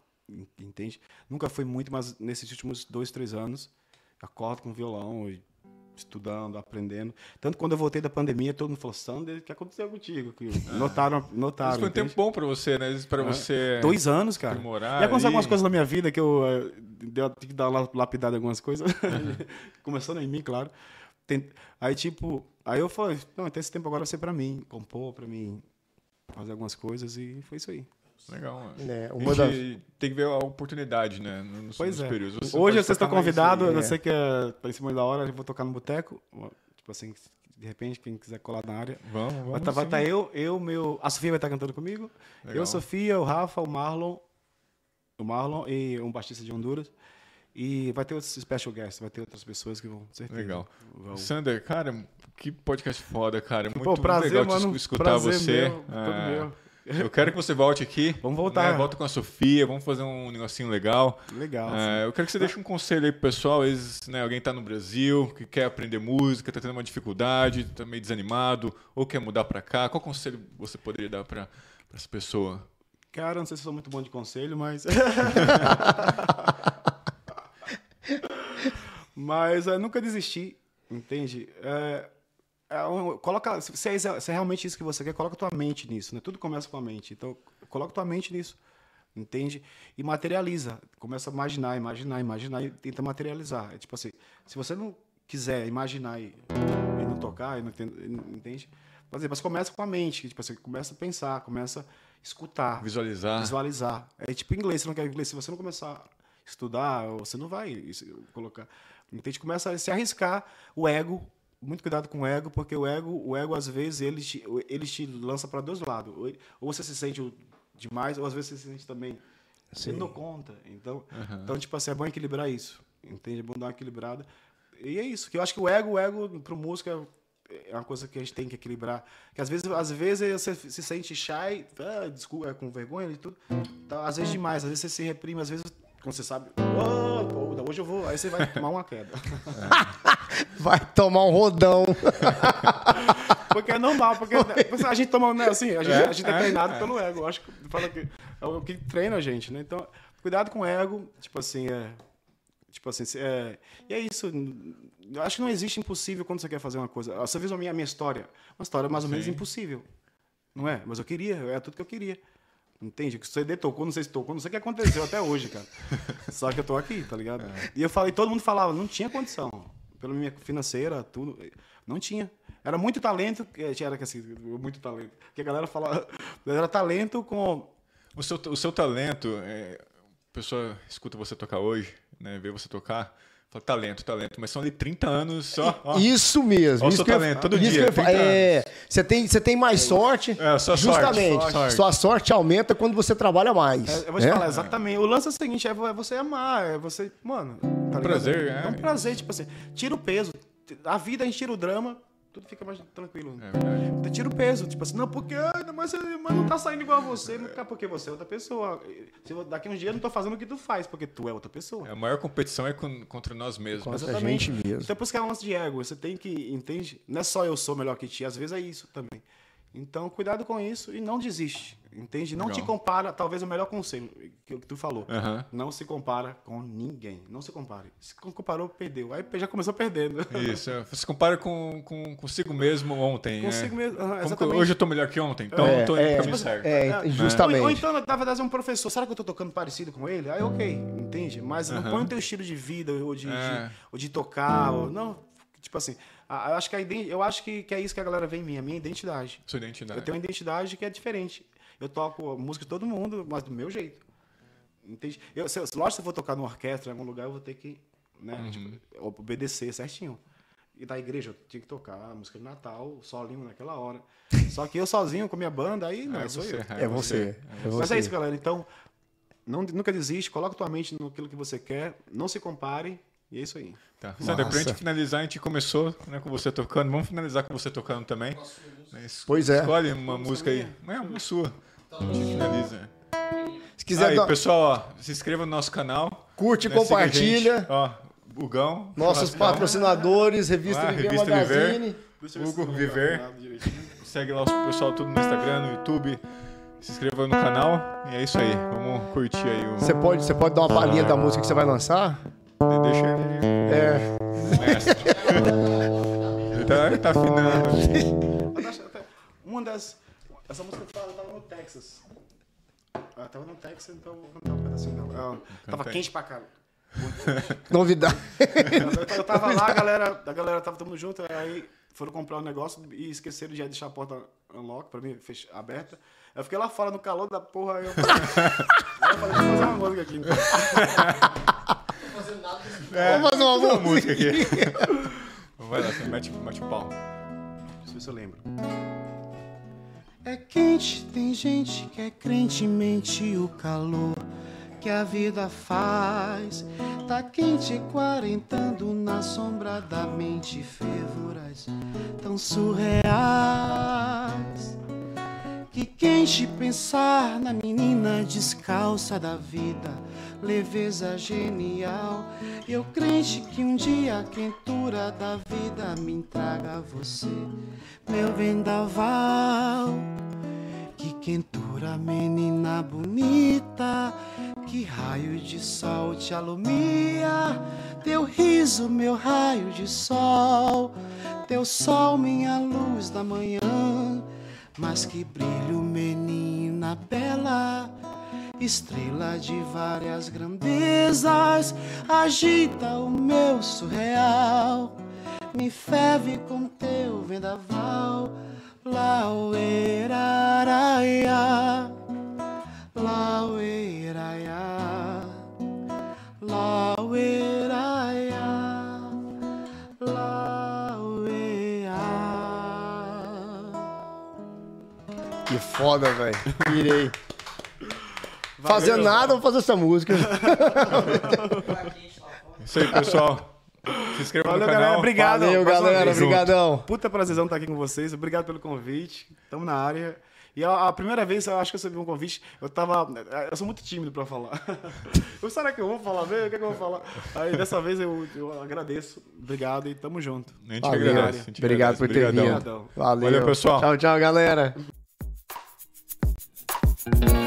Entende? Nunca foi muito, mas nesses últimos dois, três anos, acordo com violão e estudando, aprendendo. Tanto quando eu voltei da pandemia, todo mundo falou, Sander, o que aconteceu contigo? Que notaram, notaram. Isso foi um entende? tempo bom pra você, né? Pra você. Dois anos, cara. aprimorar E aconteceu aí. algumas coisas na minha vida que eu eh, deu- tive que dar uma lapidada em algumas coisas. Começando em mim, claro. Aí, tipo, aí eu falei, não, então esse tempo agora vai ser pra mim, compor, pra mim fazer algumas coisas e foi isso aí. Legal, mano. É, A uma gente tem que ver a oportunidade, né? Nos, Pois nos é. períodos. Você Hoje vocês estão mais convidados, aí. eu é. sei que é pra em cima da hora, eu vou tocar no boteco. Tipo assim, de repente, quem quiser colar na área. Vamos, vamos. Vai estar sim. tá eu, eu, meu. A Sofia vai estar cantando comigo. Legal. Eu, Sofia, o Rafa, o Marlon. O Marlon e um baixista de Honduras. E vai ter outros special guests, vai ter outras pessoas que vão, com certeza. Legal. Vão. Sander, cara, que podcast foda, cara. Muito, Pô, prazer, muito legal te mano. escutar prazer você. Meu, meu. Eu quero que você volte aqui. Vamos voltar. né? Volta com a Sofia, vamos fazer um negocinho legal. Legal. É, eu quero que você deixe um conselho aí pro pessoal. Às vezes, né, alguém tá no Brasil, que quer aprender música, tá tendo uma dificuldade, tá meio desanimado, ou quer mudar pra cá. Qual conselho você poderia dar pra, pra essa pessoa? Cara, não sei se sou muito bom de conselho, mas. mas é, nunca desisti, entende? É, coloca, se, é, se é realmente isso que você quer, coloca tua mente nisso, né? Tudo começa com a mente. Então, coloca tua mente nisso, entende? E materializa. Começa a imaginar, imaginar, imaginar e tenta materializar. É tipo assim, se você não quiser imaginar e, e não tocar, e não entende? Exemplo, mas começa com a mente, tipo assim, começa a pensar, começa a escutar. Visualizar. Visualizar. É tipo inglês, você não quer inglês. Se você não começar a estudar, você não vai colocar. Entende? Começa a se arriscar o ego. Muito cuidado com o ego, porque o ego, o ego às vezes, ele te, ele te lança para dois lados. Ou- você se sente demais, ou às vezes você se sente também. Você não conta. Então, então, tipo assim, é bom equilibrar isso. Entende? É bom dar uma equilibrada. E é isso. Que eu acho que o ego, o ego pro músico é é uma coisa que a gente tem que equilibrar. Que às vezes, às vezes você se sente shy, ah, desculpa, é, com vergonha e tudo. Então, às vezes demais, às vezes você se reprime, às vezes quando você sabe, "Oh, pô, hoje eu vou, aí você vai tomar uma queda. Vai tomar um rodão. Porque é normal, porque a gente toma, né, assim, a gente É, a gente é, é, treinado é. pelo ego. Eu acho que fala que é o que treina a gente, né? Então, cuidado com o ego, tipo assim, é tipo assim, é, e é isso. Eu acho que não existe impossível quando você quer fazer uma coisa. Você viu a minha, a minha história, uma história mais ou menos Sim. impossível. Não é? Mas eu queria, é tudo que eu queria. Entende? Que o CD tocou, não sei se tocou, não sei o que aconteceu até hoje, cara. Só que eu tô aqui, tá ligado? E eu falei, todo mundo falava, não tinha condição. Pela minha financeira, tudo. Não tinha. Era muito talento, era que assim, muito talento. Que a galera falava, era talento com. O seu, o seu talento, é, a pessoa escuta você tocar hoje, né, vê você tocar, fala talento, talento, mas são ali 30 anos só. ó. Isso mesmo. Isso eu- talento, todo isso dia, que eu ia falar. 30 É, você tem, você tem mais sorte. É, sua sorte, justamente. sorte. Sua sorte aumenta quando você trabalha mais. É, eu vou te né? falar exatamente. O lance é o seguinte: é é você amar, é você. Mano. Tá ligado? prazer, é. É um prazer, tipo assim. Tira o peso. A vida a gente tira o drama, tudo fica mais tranquilo. É verdade. Então, Tira o peso, tipo assim, não, porque mas, você- mas não tá saindo igual a você, não, cara, porque você é outra pessoa. Se eu- daqui uns dias eu não tô fazendo o que tu faz, porque tu é outra pessoa. A maior competição é con- contra nós mesmos. Contra a Exatamente. gente mesmo. Então por isso que é um lance de ego. Você tem que, entende? Não é só eu sou melhor que ti, às vezes é isso também. Então cuidado com isso e não desiste, entende? Não Legal. te compara, talvez o melhor conselho que, que tu falou. Aham. Não se compara com ninguém. Não se compare. Se comparou, perdeu. Aí já começou perdendo. Isso, é. você compara com, com consigo mesmo ontem. Consigo né? mesmo, aham, Como que exatamente. hoje eu tô melhor que ontem, então É, eu tô indo é, caminho tipo, certo. é, É. justamente. Ou, ou então, na verdade, um professor, será que eu tô tocando parecido com ele? Aí, ok, entende? Mas não Aham. põe o teu estilo de vida, ou de, É. de- ou de tocar, ou, não. Tipo assim, a- eu acho, que, a eu acho que, que é isso que a galera vê em mim, a minha identidade. Sua identidade. Eu tenho uma identidade que é diferente. Eu toco a música de todo mundo, mas do meu jeito. Entende? Eu, se, eu- lógico, se eu for tocar numa orquestra, em algum lugar, eu vou ter que né, tipo, obedecer certinho. E da igreja, eu tinha que tocar a música de Natal, solinho naquela hora. Só que eu sozinho com a minha banda, aí não, É sou você, eu. É você. É Mas você. é isso, galera. Então, não, nunca desiste, coloca tua mente naquilo que você quer, não se compare, e é isso aí. Tá. Sandra, pra gente finalizar, a gente começou né, com você tocando. Vamos finalizar com você tocando também. Es- Pois é. Escolhe uma música aí. É, uma sua. A gente finaliza. Se quiser, Aí, dar- pessoal, ó, se inscreva no nosso canal. curte, né, compartilha. gente. Ó, Bugão. Nossos patrocinadores, Revista Lá, Viver Revista Viver. Magazine. Hugo Viver. Segue lá o pessoal tudo no Instagram, no YouTube. Se inscreva no canal. E é isso aí. Vamos curtir aí o. Você pode, você pode dar uma palhinha da música que você vai lançar? Deixa ele. É. Mestre. ele tá, ele tá afinando. Uma das. Essa música tava, tava no Texas. Ah, tava no Texas, então eu vou cantar um pedacinho dela. Ah, tava quente pra caralho. Novidade. Eu, eu tava lá, a galera, a galera tava todo mundo junto, aí foram comprar um negócio e esqueceram de deixar a porta unlock pra mim, fech- aberta. Eu fiquei lá fora no calor da porra, aí eu eu falei, eu fazer uma música aqui. Então. Vamos fazer uma Uma música. aqui. Vai lá, mete, mete pau. Deixa eu ver se eu lembro. É quente, tem gente que é crentemente o calor que a vida faz. Tá quente, quarentando na sombra da mente fervoras tão surreais. Que quem crente pensar na menina descalça da vida, leveza genial. Eu crente que um dia a quentura da vida me traga você, meu vendaval. Que quentura, menina bonita, que raio de sol te alumia. Teu riso, meu raio de sol, teu sol, minha luz da manhã. Mas que brilho, menina bela, estrela de várias grandezas, agita o meu surreal, me ferve com teu vendaval. Laueraraia, laueraraia, Que foda, velho. Pirei. Fazendo nada, vou fazer essa música. Isso aí, pessoal. Se inscreva Valeu, no canal. galera. Obrigado. Valeu, galera. Obrigadão. Puta prazerzão estar aqui com vocês. Obrigado pelo convite. Estamos na área. E a, a primeira vez, eu acho que eu recebi um convite, eu tava. Eu sou muito tímido pra falar. Eu, será que eu vou falar mesmo? O que, é que eu vou falar? Aí dessa vez eu, eu agradeço. Obrigado e tamo junto. A gente Valeu. agradece. a gente Obrigado por agradece. ter Obrigadão. vindo. Obrigadão. Valeu. Valeu, pessoal. Tchau, tchau, galera. Thank you.